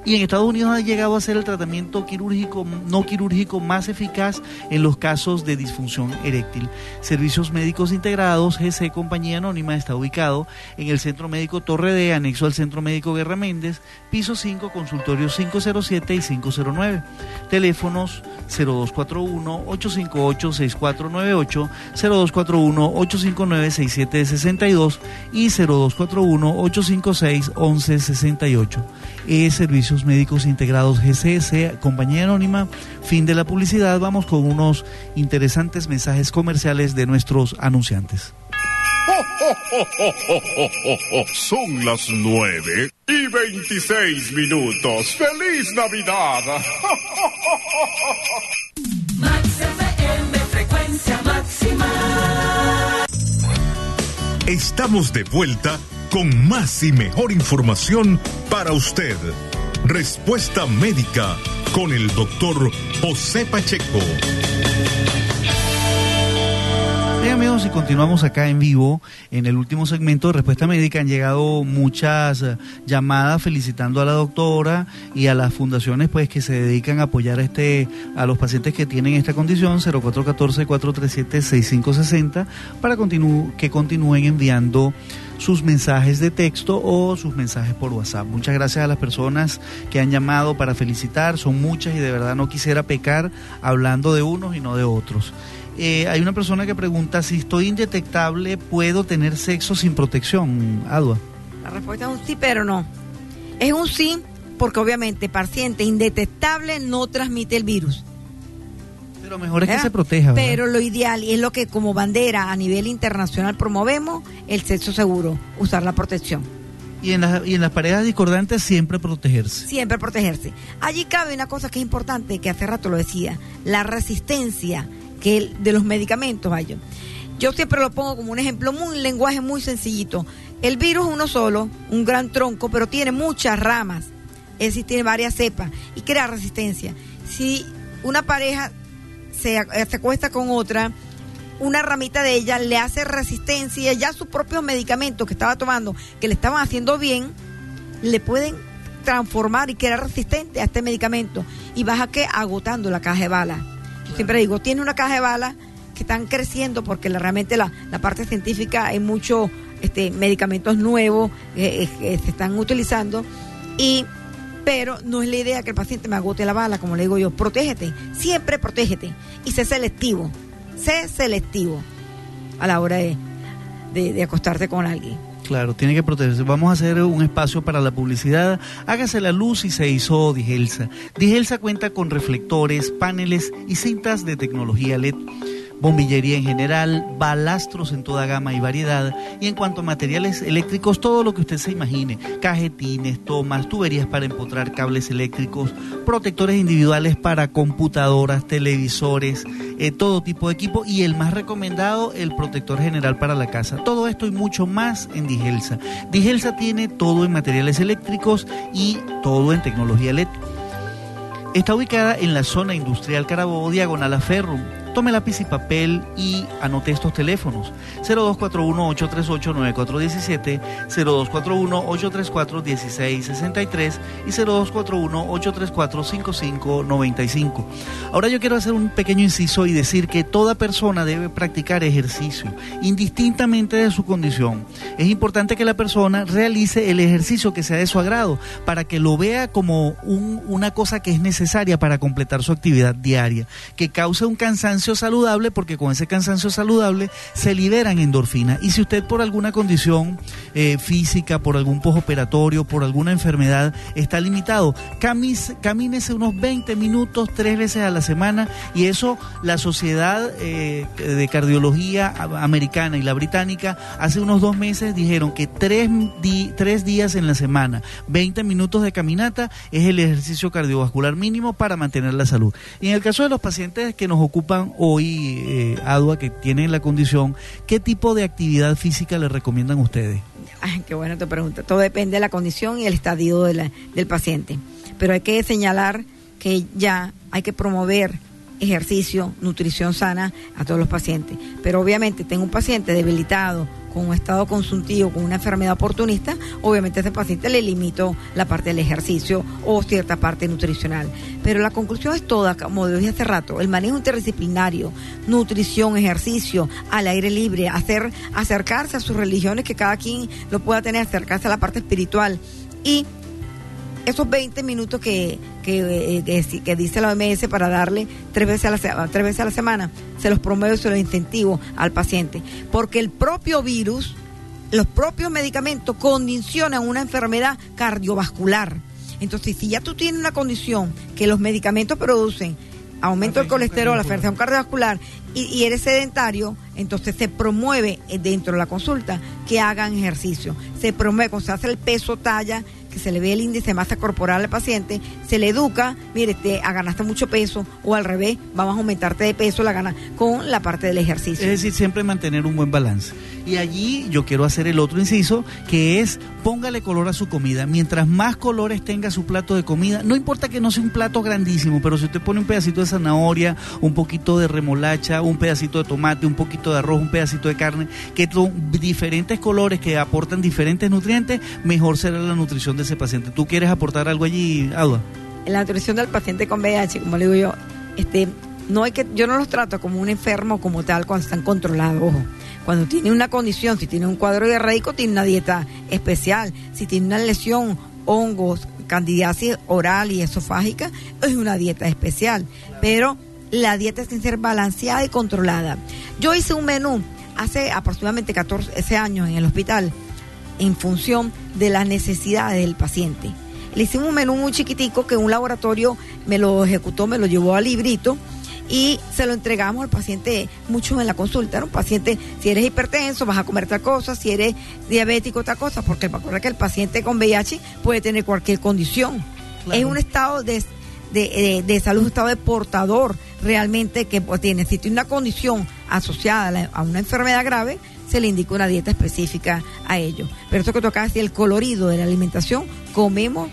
y en Estados Unidos ha llegado a ser el tratamiento quirúrgico no quirúrgico más eficaz en los casos de disfunción eréctil. Servicios Médicos Integrados, GC Compañía Anónima, está ubicado en el Centro Médico Torre D, anexo al Centro Médico Guerra Méndez, piso 5, consultorios 507 y 509. Teléfonos 0241-858-6498, 0241-859-6762 y 0241-856-1168. Es Servicios Médicos Integrados GCS, Compañía Anónima. Fin de la publicidad. Vamos con unos interesantes mensajes comerciales de nuestros anunciantes. Son las nueve y veintiséis minutos. ¡Feliz Navidad! frecuencia máxima. Estamos de vuelta con más y mejor información para usted. Respuesta médica con el doctor José Pacheco. Amigos, y continuamos acá en vivo en el último segmento de Respuesta Médica. Han llegado muchas eh, llamadas felicitando a la doctora y a las fundaciones pues que se dedican a apoyar a este a los pacientes que tienen esta condición 0414-437-6560 para que continúen enviando sus mensajes de texto o sus mensajes por WhatsApp. Muchas gracias a las personas que han llamado para felicitar, son muchas y de verdad no quisiera pecar hablando de unos y no de otros. Eh, hay una persona que pregunta si estoy indetectable, ¿puedo tener sexo sin protección, Adua? La respuesta es un sí, pero no. Es un sí porque obviamente paciente indetectable no transmite el virus. Pero mejor es que se proteja, ¿verdad? Pero lo ideal y es lo que como bandera a nivel internacional promovemos, el sexo seguro, usar la protección. Y en, las, y en las parejas discordantes siempre protegerse. Siempre protegerse. Allí cabe una cosa que es importante, que hace rato lo decía, la resistencia que el- de los medicamentos, vaya. Yo siempre lo pongo como un ejemplo, un lenguaje muy sencillito. El virus es uno solo, un gran tronco, pero tiene muchas ramas. Es decir, tiene varias cepas y crea resistencia. Si una pareja se, se acuesta con otra, una ramita de ella le hace resistencia ya sus propios medicamentos que estaba tomando, que le estaban haciendo bien, le pueden transformar y crear resistente a este medicamento. Y vas a que agotando la caja de balas. Siempre digo, tiene una caja de balas que están creciendo porque la- realmente la, la parte científica hay muchos este, medicamentos nuevos eh, eh, que se están utilizando y pero no es la idea que el paciente me agote la bala, como le digo yo, protégete, siempre protégete y sé selectivo, sé selectivo a la hora de, de acostarte con alguien. Claro, tiene que protegerse. Vamos a hacer un espacio para la publicidad. Hágase la luz y se hizo Digelsa. Digelsa cuenta con reflectores, paneles y cintas de tecnología LED. Bombillería en general, balastros en toda gama y variedad. Y en cuanto a materiales eléctricos, todo lo que usted se imagine. Cajetines, tomas, tuberías para empotrar cables eléctricos, protectores individuales para computadoras, televisores, eh, todo tipo de equipo. Y el más recomendado, el protector general para la casa. Todo esto y mucho más en Digelsa. Digelsa tiene todo en materiales eléctricos y todo en tecnología LED. Está ubicada en la zona industrial Carabobo, diagonal a Ferrum. Tome lápiz y papel y anote estos teléfonos. 0241-838-9417, 0241-834-1663 y 0241-834-5595. Ahora yo quiero hacer un pequeño inciso y decir que toda persona debe practicar ejercicio, indistintamente de su condición. Es importante que la persona realice el ejercicio que sea de su agrado, para que lo vea como un- una cosa que es necesaria para completar su actividad diaria, que cause un cansancio saludable, porque con ese cansancio saludable se liberan endorfinas. Y si usted por alguna condición eh, física, por algún postoperatorio, por alguna enfermedad, está limitado, camis- camínese unos 20 minutos tres veces a la semana y eso la Sociedad eh, de Cardiología Americana y la Británica hace unos dos meses dijeron que tres, di- tres días en la semana, 20 minutos de caminata es el ejercicio cardiovascular mínimo para mantener la salud. Y en el caso de los pacientes que nos ocupan hoy, eh, ADUA, que tienen la condición, ¿qué tipo de actividad física les recomiendan ustedes? Ay, qué buena tu pregunta. Todo depende de la condición y el estadio de la- del paciente. Pero hay que señalar que ya hay que promover ejercicio, nutrición sana a todos los pacientes. Pero obviamente tengo un paciente debilitado, con un estado consultivo, con una enfermedad oportunista, obviamente a ese paciente le limito la parte del ejercicio o cierta parte nutricional. Pero la conclusión es toda, como dije hace rato, el manejo interdisciplinario, nutrición, ejercicio, al aire libre, hacer, acercarse a sus religiones, que cada quien lo pueda tener, acercarse a la parte espiritual y esos 20 minutos que, que, eh, que- que dice la OMS para darle tres veces, a la, tres veces a la semana, se los promuevo y se los incentivo al paciente. Porque el propio virus, los propios medicamentos condicionan una enfermedad cardiovascular. Entonces, si ya tú tienes una condición que los medicamentos producen aumento del colesterol, la afección cardiovascular y, y eres sedentario, entonces se promueve eh, dentro de la consulta que hagan ejercicio. Se promueve, cuando se hace el peso talla, se le ve el índice de masa corporal al paciente, se le educa, mire, te ganaste mucho peso, o al revés, vamos a aumentarte de peso la gana con la parte del ejercicio. Es decir, siempre mantener un buen balance. Y allí yo quiero hacer el otro inciso, que es póngale color a su comida. Mientras más colores tenga su plato de comida, no importa que no sea un plato grandísimo, pero si usted pone un pedacito de zanahoria, un poquito de remolacha, un pedacito de tomate, un poquito de arroz, un pedacito de carne, que son diferentes colores que aportan diferentes nutrientes, mejor será la nutrición de ese paciente. ¿Tú quieres aportar algo allí, Audua? en la nutrición del paciente con VIH, como le digo yo, este, no hay que, yo no los trato como un enfermo como tal cuando están controlados, ojo. Cuando tiene una condición, si tiene un cuadro diarreico, tiene una dieta especial. Si tiene una lesión, hongos, candidiasis oral y esofágica, es una dieta especial. Pero la dieta tiene que ser balanceada y controlada. Yo hice un menú hace aproximadamente 14 años en el hospital en función de las necesidades del paciente. Le hicimos un menú muy chiquitico que un laboratorio me lo ejecutó, me lo llevó al librito y se lo entregamos al paciente mucho en la consulta. ¿no? Un paciente, si eres hipertenso, vas a comer tal cosa, si eres diabético, otra cosa, porque acuerda que el paciente con VIH puede tener cualquier condición. Es un estado de, de, de- de salud, un estado de portador realmente que pues, tiene. Si tiene una condición asociada a, la- a una enfermedad grave, se le indica una dieta específica a ello. Pero eso que toca decir, el colorido de la alimentación, comemos,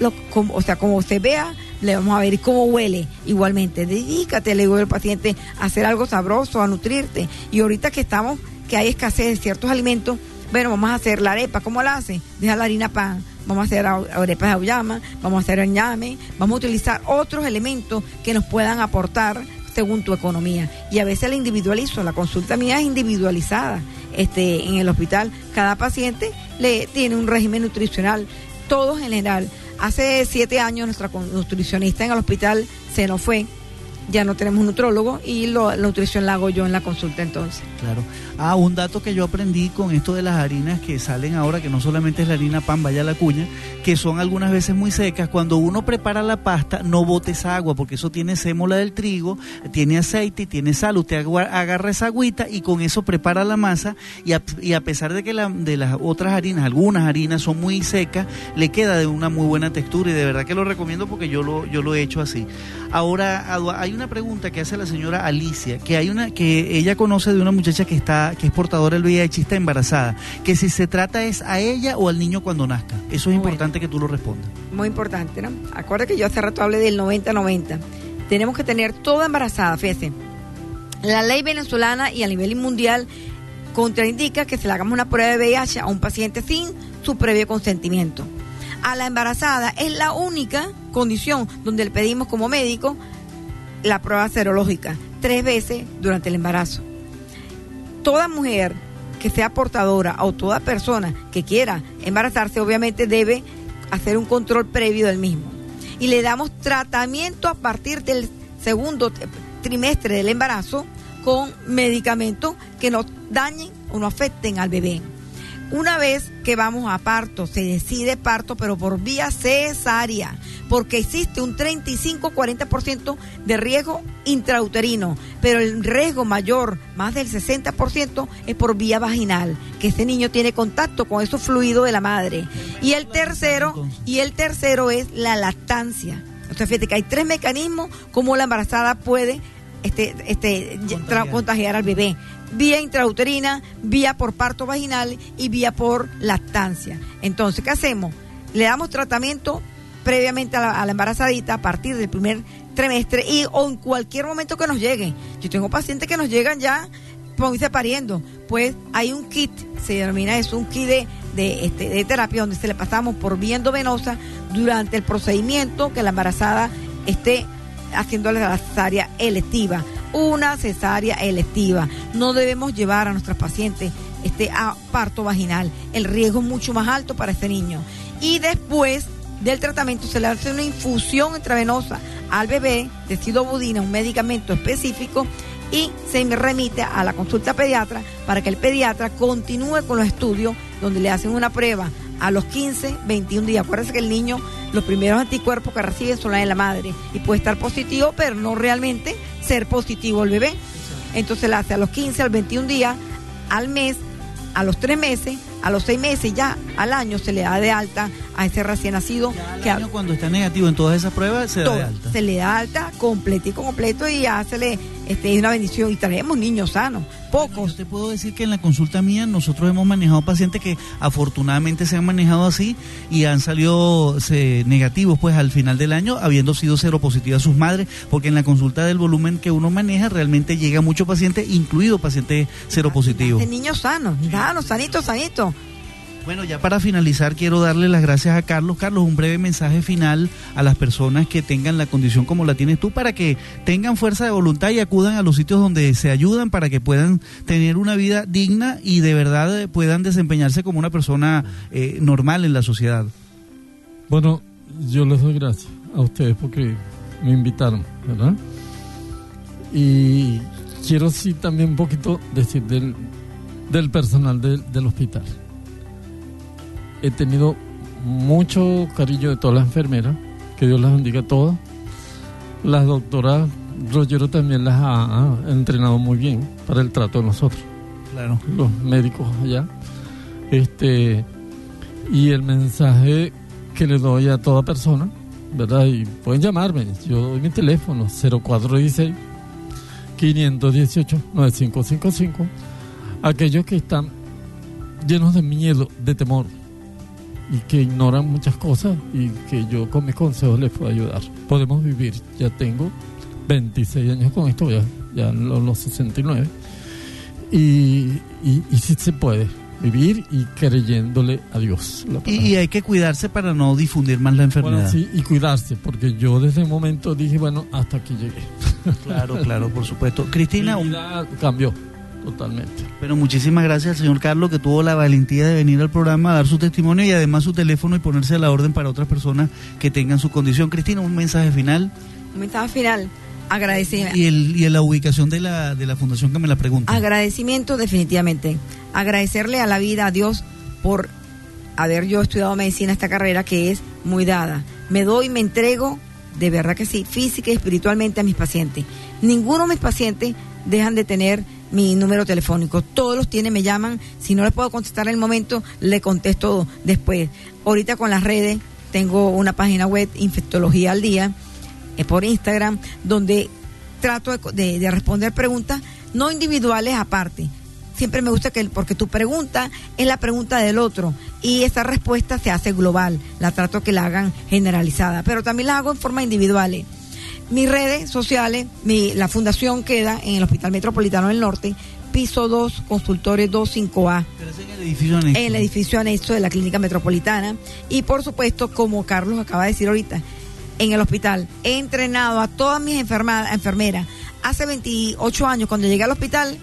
lo, como, o sea, como se vea, le vamos a ver cómo huele igualmente. Dedícate, le digo al paciente, a hacer algo sabroso, a nutrirte. Y ahorita que estamos, que hay escasez de ciertos alimentos, bueno, vamos a hacer la arepa, ¿cómo la hace? Deja la harina pan, vamos a hacer arepas de auyama, vamos a hacer ñame, vamos a utilizar otros elementos que nos puedan aportar según tu economía. Y a veces la individualizo, la consulta mía es individualizada. Este, en el hospital, cada paciente le tiene un régimen nutricional, todos en general. Hace siete años nuestra nutricionista en el hospital se nos fue, ya no tenemos un nutrólogo y lo- la nutrición la hago yo en la consulta entonces. Claro. Ah, un dato que yo aprendí con esto de las harinas que salen ahora, que no solamente es la harina pan, vaya la cuña, que son algunas veces muy secas. Cuando uno prepara la pasta, no botes agua, porque eso tiene sémola del trigo, tiene aceite y tiene sal. Usted agarra esa agüita y con eso prepara la masa. Y a, y a pesar de que la- de las otras harinas, algunas harinas son muy secas, le queda de una muy buena textura. Y de verdad que lo recomiendo porque yo lo, yo lo he hecho así. Ahora, hay una pregunta que hace la señora Alicia, que hay una que ella conoce de una muchacha que está que es portadora del VIH está embarazada, que si se trata es a ella o al niño cuando nazca. Eso es importante que tú lo respondas. Muy importante, ¿no? Acuérdate que yo hace rato hablé del 90-90. Tenemos que tener toda embarazada, fíjese. La ley venezolana y a nivel mundial contraindica que se le hagamos una prueba de VIH a un paciente sin su previo consentimiento. A la embarazada es la única condición donde le pedimos como médico la prueba serológica tres veces durante el embarazo. Toda mujer que sea portadora o toda persona que quiera embarazarse obviamente debe hacer un control previo del mismo. Y le damos tratamiento a partir del segundo trimestre del embarazo con medicamentos que no dañen o no afecten al bebé. Una vez que vamos a parto, se decide parto, pero por vía cesárea, porque existe un 35-40% de riesgo intrauterino, pero el riesgo mayor, más del 60%, es por vía vaginal, que ese niño tiene contacto con esos fluidos de la madre. Y el tercero, y el tercero es la lactancia. O sea, fíjate que hay tres mecanismos como la embarazada puede este, este, contagiar. contagiar al bebé vía intrauterina, vía por parto vaginal y vía por lactancia. Entonces, ¿qué hacemos? Le damos tratamiento previamente a la, a la, embarazadita a partir del primer trimestre y o en cualquier momento que nos llegue. Yo tengo pacientes que nos llegan ya, como dice, pariendo. Pues hay un kit, se denomina eso, un kit de, de, este, de terapia donde se le pasamos por vía endovenosa durante el procedimiento que la embarazada esté haciéndole la cesárea electiva una cesárea electiva. No debemos llevar a nuestras pacientes este, a parto vaginal. El riesgo es mucho más alto para este niño. Y después del tratamiento se le hace una infusión intravenosa al bebé de sidobudina, un medicamento específico, y se remite a la consulta pediatra para que el pediatra continúe con los estudios donde le hacen una prueba a los 15, 21 días. Acuérdense que el niño, los primeros anticuerpos que recibe son la de la madre y puede estar positivo, pero no realmente ser positivo el bebé. Entonces la hace a los 15, al 21 días, al mes, a los 3 meses, a los 6 meses, ya al año se le da de alta a ese recién nacido. Ya al que año cuando está negativo en todas esas pruebas se da todo, de alta. se le da alta completico, completo y ya se le este, es una bendición. Y traemos niños sanos, pocos. Yo te puedo decir que en la consulta mía nosotros hemos manejado pacientes que afortunadamente se han manejado así y han salido se, negativos pues al final del año habiendo sido seropositivas sus madres, porque en la consulta del volumen que uno maneja realmente llega mucho paciente, incluido paciente seropositivo. De niños sanos, sanos, sanitos, sanitos. Bueno, ya para finalizar quiero darle las gracias a Carlos. Carlos, un breve mensaje final a las personas que tengan la condición como la tienes tú para que tengan fuerza de voluntad y acudan a los sitios donde se ayudan para que puedan tener una vida digna y de verdad eh, puedan desempeñarse como una persona eh, normal en la sociedad. Bueno, yo les doy gracias a ustedes porque me invitaron, ¿verdad? Y quiero sí también un poquito decir del, personal del hospital he tenido mucho cariño de todas las enfermeras, que Dios las bendiga a todas. Las doctoras Rogero también las ha, ha, entrenado muy bien para el trato de nosotros. Claro. Los médicos allá. Este, y el mensaje que le doy a toda persona, ¿verdad? Y pueden llamarme, yo doy mi teléfono 0416 518 9555. Aquellos que están llenos de miedo, de temor, y que ignoran muchas cosas y que yo con mis consejos les puedo ayudar. Podemos vivir, ya tengo 26 años con esto, ya, ya en los, los 69, y, y, y sí se puede vivir y creyéndole a Dios. Y, y, hay que cuidarse para no difundir más la enfermedad. Bueno, sí, y cuidarse, porque yo desde el momento dije, bueno, hasta aquí llegué. Claro, claro, por supuesto. Cristina, Mi vida cambió totalmente. Pero muchísimas gracias al señor Carlos que tuvo la valentía de venir al programa a dar su testimonio y además su teléfono y ponerse a la orden para otras personas que tengan su condición. Cristina, un mensaje final. Un mensaje final. Agradecimiento. Y, el, y la ubicación de la, de la fundación que me la pregunta. Agradecimiento definitivamente. Agradecerle a la vida, a Dios, por haber yo estudiado medicina, esta carrera que es muy dada. Me doy, me entrego, de verdad que sí, física y espiritualmente a mis pacientes. Ninguno de mis pacientes dejan de tener mi número telefónico. Todos los tienen, me llaman. Si no les puedo contestar en el momento, le contesto después. Ahorita con las redes, tengo una página web, Infectología al Día, eh, por Instagram, donde trato de, de, de, responder preguntas no individuales aparte. Siempre me gusta que, porque tu pregunta es la pregunta del otro y esa respuesta se hace global. La trato que la hagan generalizada, pero también la hago en forma individual. Mis redes sociales, mi, la fundación queda en el Hospital Metropolitano del Norte, piso 2, consultores 25A. Pero es en el edificio anexo. En el edificio anexo de la Clínica Metropolitana. Y por supuesto, como Carlos acaba de decir ahorita, en el hospital he entrenado a todas mis enferma- enfermeras. Hace 28 años, cuando llegué al hospital,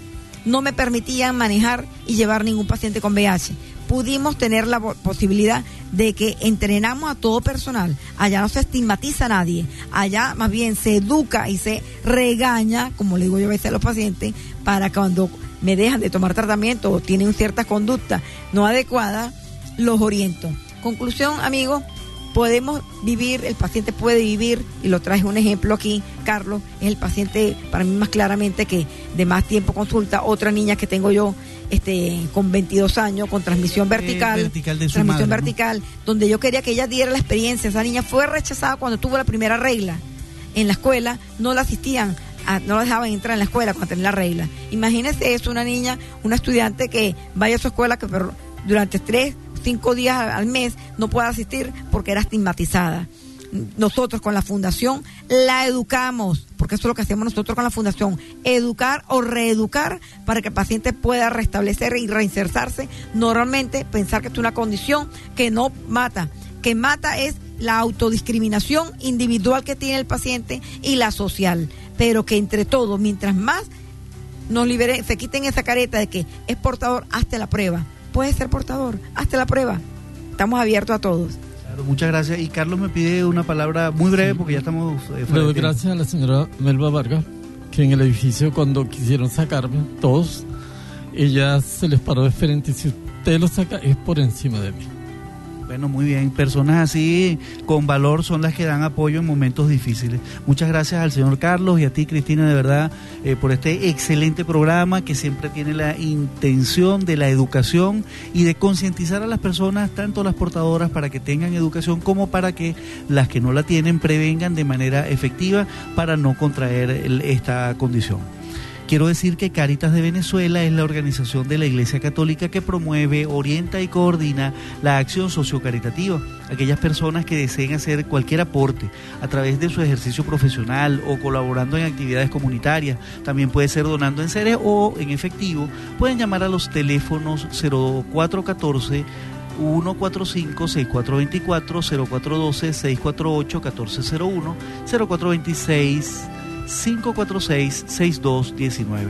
no me permitían manejar y llevar ningún paciente con VIH. Pudimos tener la po- posibilidad de que entrenamos a todo personal. Allá no se estigmatiza a nadie. Allá más bien se educa y se regaña, como le digo yo a veces a los pacientes, para cuando me dejan de tomar tratamiento o tienen ciertas conductas no adecuadas, los oriento. Conclusión, amigos, podemos vivir, el paciente puede vivir, y lo traje un ejemplo aquí, Carlos, es el paciente para mí más claramente que de más tiempo consulta, otra niña que tengo yo este con 22 años, con transmisión vertical, Eh, vertical de su transmisión madre, ¿no? vertical, donde yo quería que ella diera la experiencia, esa niña fue rechazada cuando tuvo la primera regla en la escuela, no la asistían, a- no la dejaban entrar en la escuela cuando tenía la regla. Imagínese eso, una niña, una estudiante que vaya a su escuela que pero durante tres, cinco días al al mes no pueda asistir porque era estigmatizada. Nosotros con la fundación la educamos, porque eso es lo que hacemos nosotros con la fundación, educar o reeducar para que el paciente pueda restablecer y reinsertarse normalmente, pensar que es una condición que no mata, que mata es la autodiscriminación individual que tiene el paciente y la social, pero que entre todos, mientras más nos liberen, se quiten esa careta de que es portador, hazte la prueba. Puede ser portador, hazte la prueba. Estamos abiertos a todos. Claro, muchas gracias. Y Carlos me pide una palabra muy breve porque ya estamos eh, Le doy gracias a la señora Melba Vargas, que en el edificio cuando quisieron sacarme, todos, ella se les paró de frente y si usted lo saca es por encima de mí. Bueno, muy bien. Personas así con valor son las que dan apoyo en momentos difíciles. Muchas gracias al señor Carlos y a ti, Cristina, de verdad, eh, por este excelente programa que siempre tiene la intención de la educación y de concientizar a las personas, tanto las portadoras, para que tengan educación como para que las que no la tienen prevengan de manera efectiva para no contraer esta condición. Quiero decir que Caritas de Venezuela es la organización de la Iglesia Católica que promueve, orienta y coordina la acción sociocaritativa. Aquellas personas que deseen hacer cualquier aporte a través de su ejercicio profesional o colaborando en actividades comunitarias, también puede ser donando en serie o en efectivo, pueden llamar a los teléfonos 0414 145-6424, 0412-648-1401, 0426 546-6219.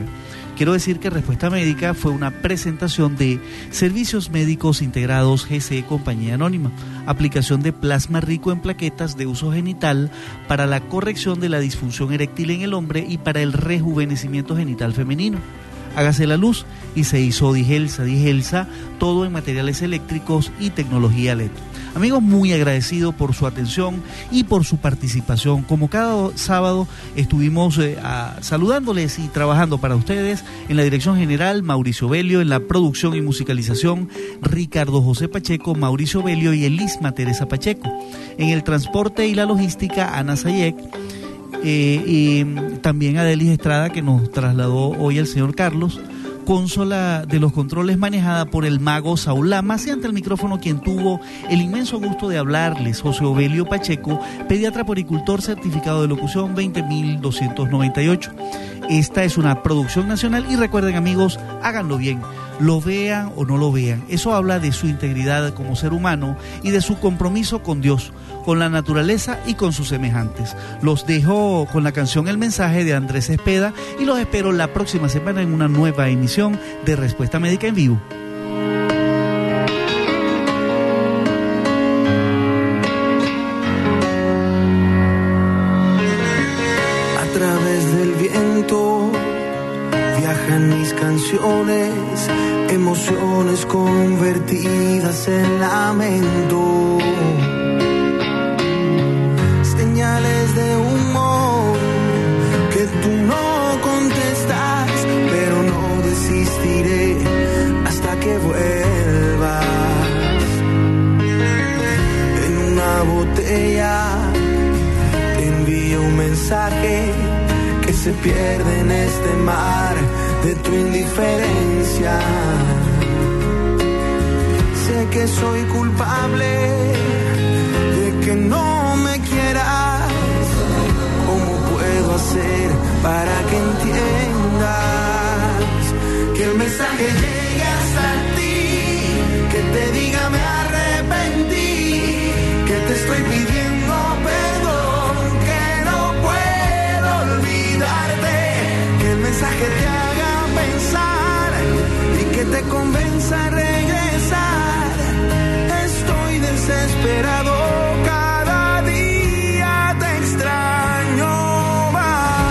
Quiero decir que Respuesta Médica fue una presentación de Servicios Médicos Integrados GCE Compañía Anónima, aplicación de plasma rico en plaquetas de uso genital para la corrección de la disfunción eréctil en el hombre y para el rejuvenecimiento genital femenino. Hágase la luz y se hizo Digelsa. Digelsa, todo en materiales eléctricos y tecnología LED. Amigos, muy agradecido por su atención y por su participación. Como cada sábado estuvimos eh, saludándoles y trabajando para ustedes en la dirección general Mauricio Belio, en la producción y musicalización Ricardo José Pacheco, Mauricio Belio y Elisma Teresa Pacheco. En el transporte y la logística Ana Sayek. Eh, y también a Delis Estrada que nos trasladó hoy el señor Carlos, consola de los controles manejada por el mago Saúl Lamas y ante el micrófono quien tuvo el inmenso gusto de hablarles, José Ovelio Pacheco, pediatra poricultor certificado de locución 20298. Esta es una producción nacional y recuerden amigos, háganlo bien, lo vean o no lo vean. Eso habla de su integridad como ser humano y de su compromiso con Dios, con la naturaleza y con sus semejantes. Los dejo con la canción El mensaje de Andrés Espeda y los espero la próxima semana en una nueva emisión de Respuesta Médica en Vivo. Emociones convertidas en lamento. Señales de humor que tú no contestas, pero no desistiré hasta que vuelvas. En una botella te envío un mensaje que se pierde en este mar de tu indiferencia. Sé que soy culpable de que no me quieras como hacer para que entiendas que el mensaje llegue hasta ti, que te diga me arrepentí, que te estoy pidiendo perdón, que no puedo olvidarte, que el mensaje te te convenza regresar. Estoy desesperado. Cada día te extraño más.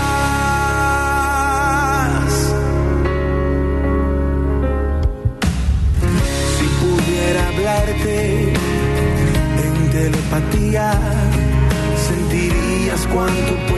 Si pudiera hablarte en telepatía, sentirías cuánto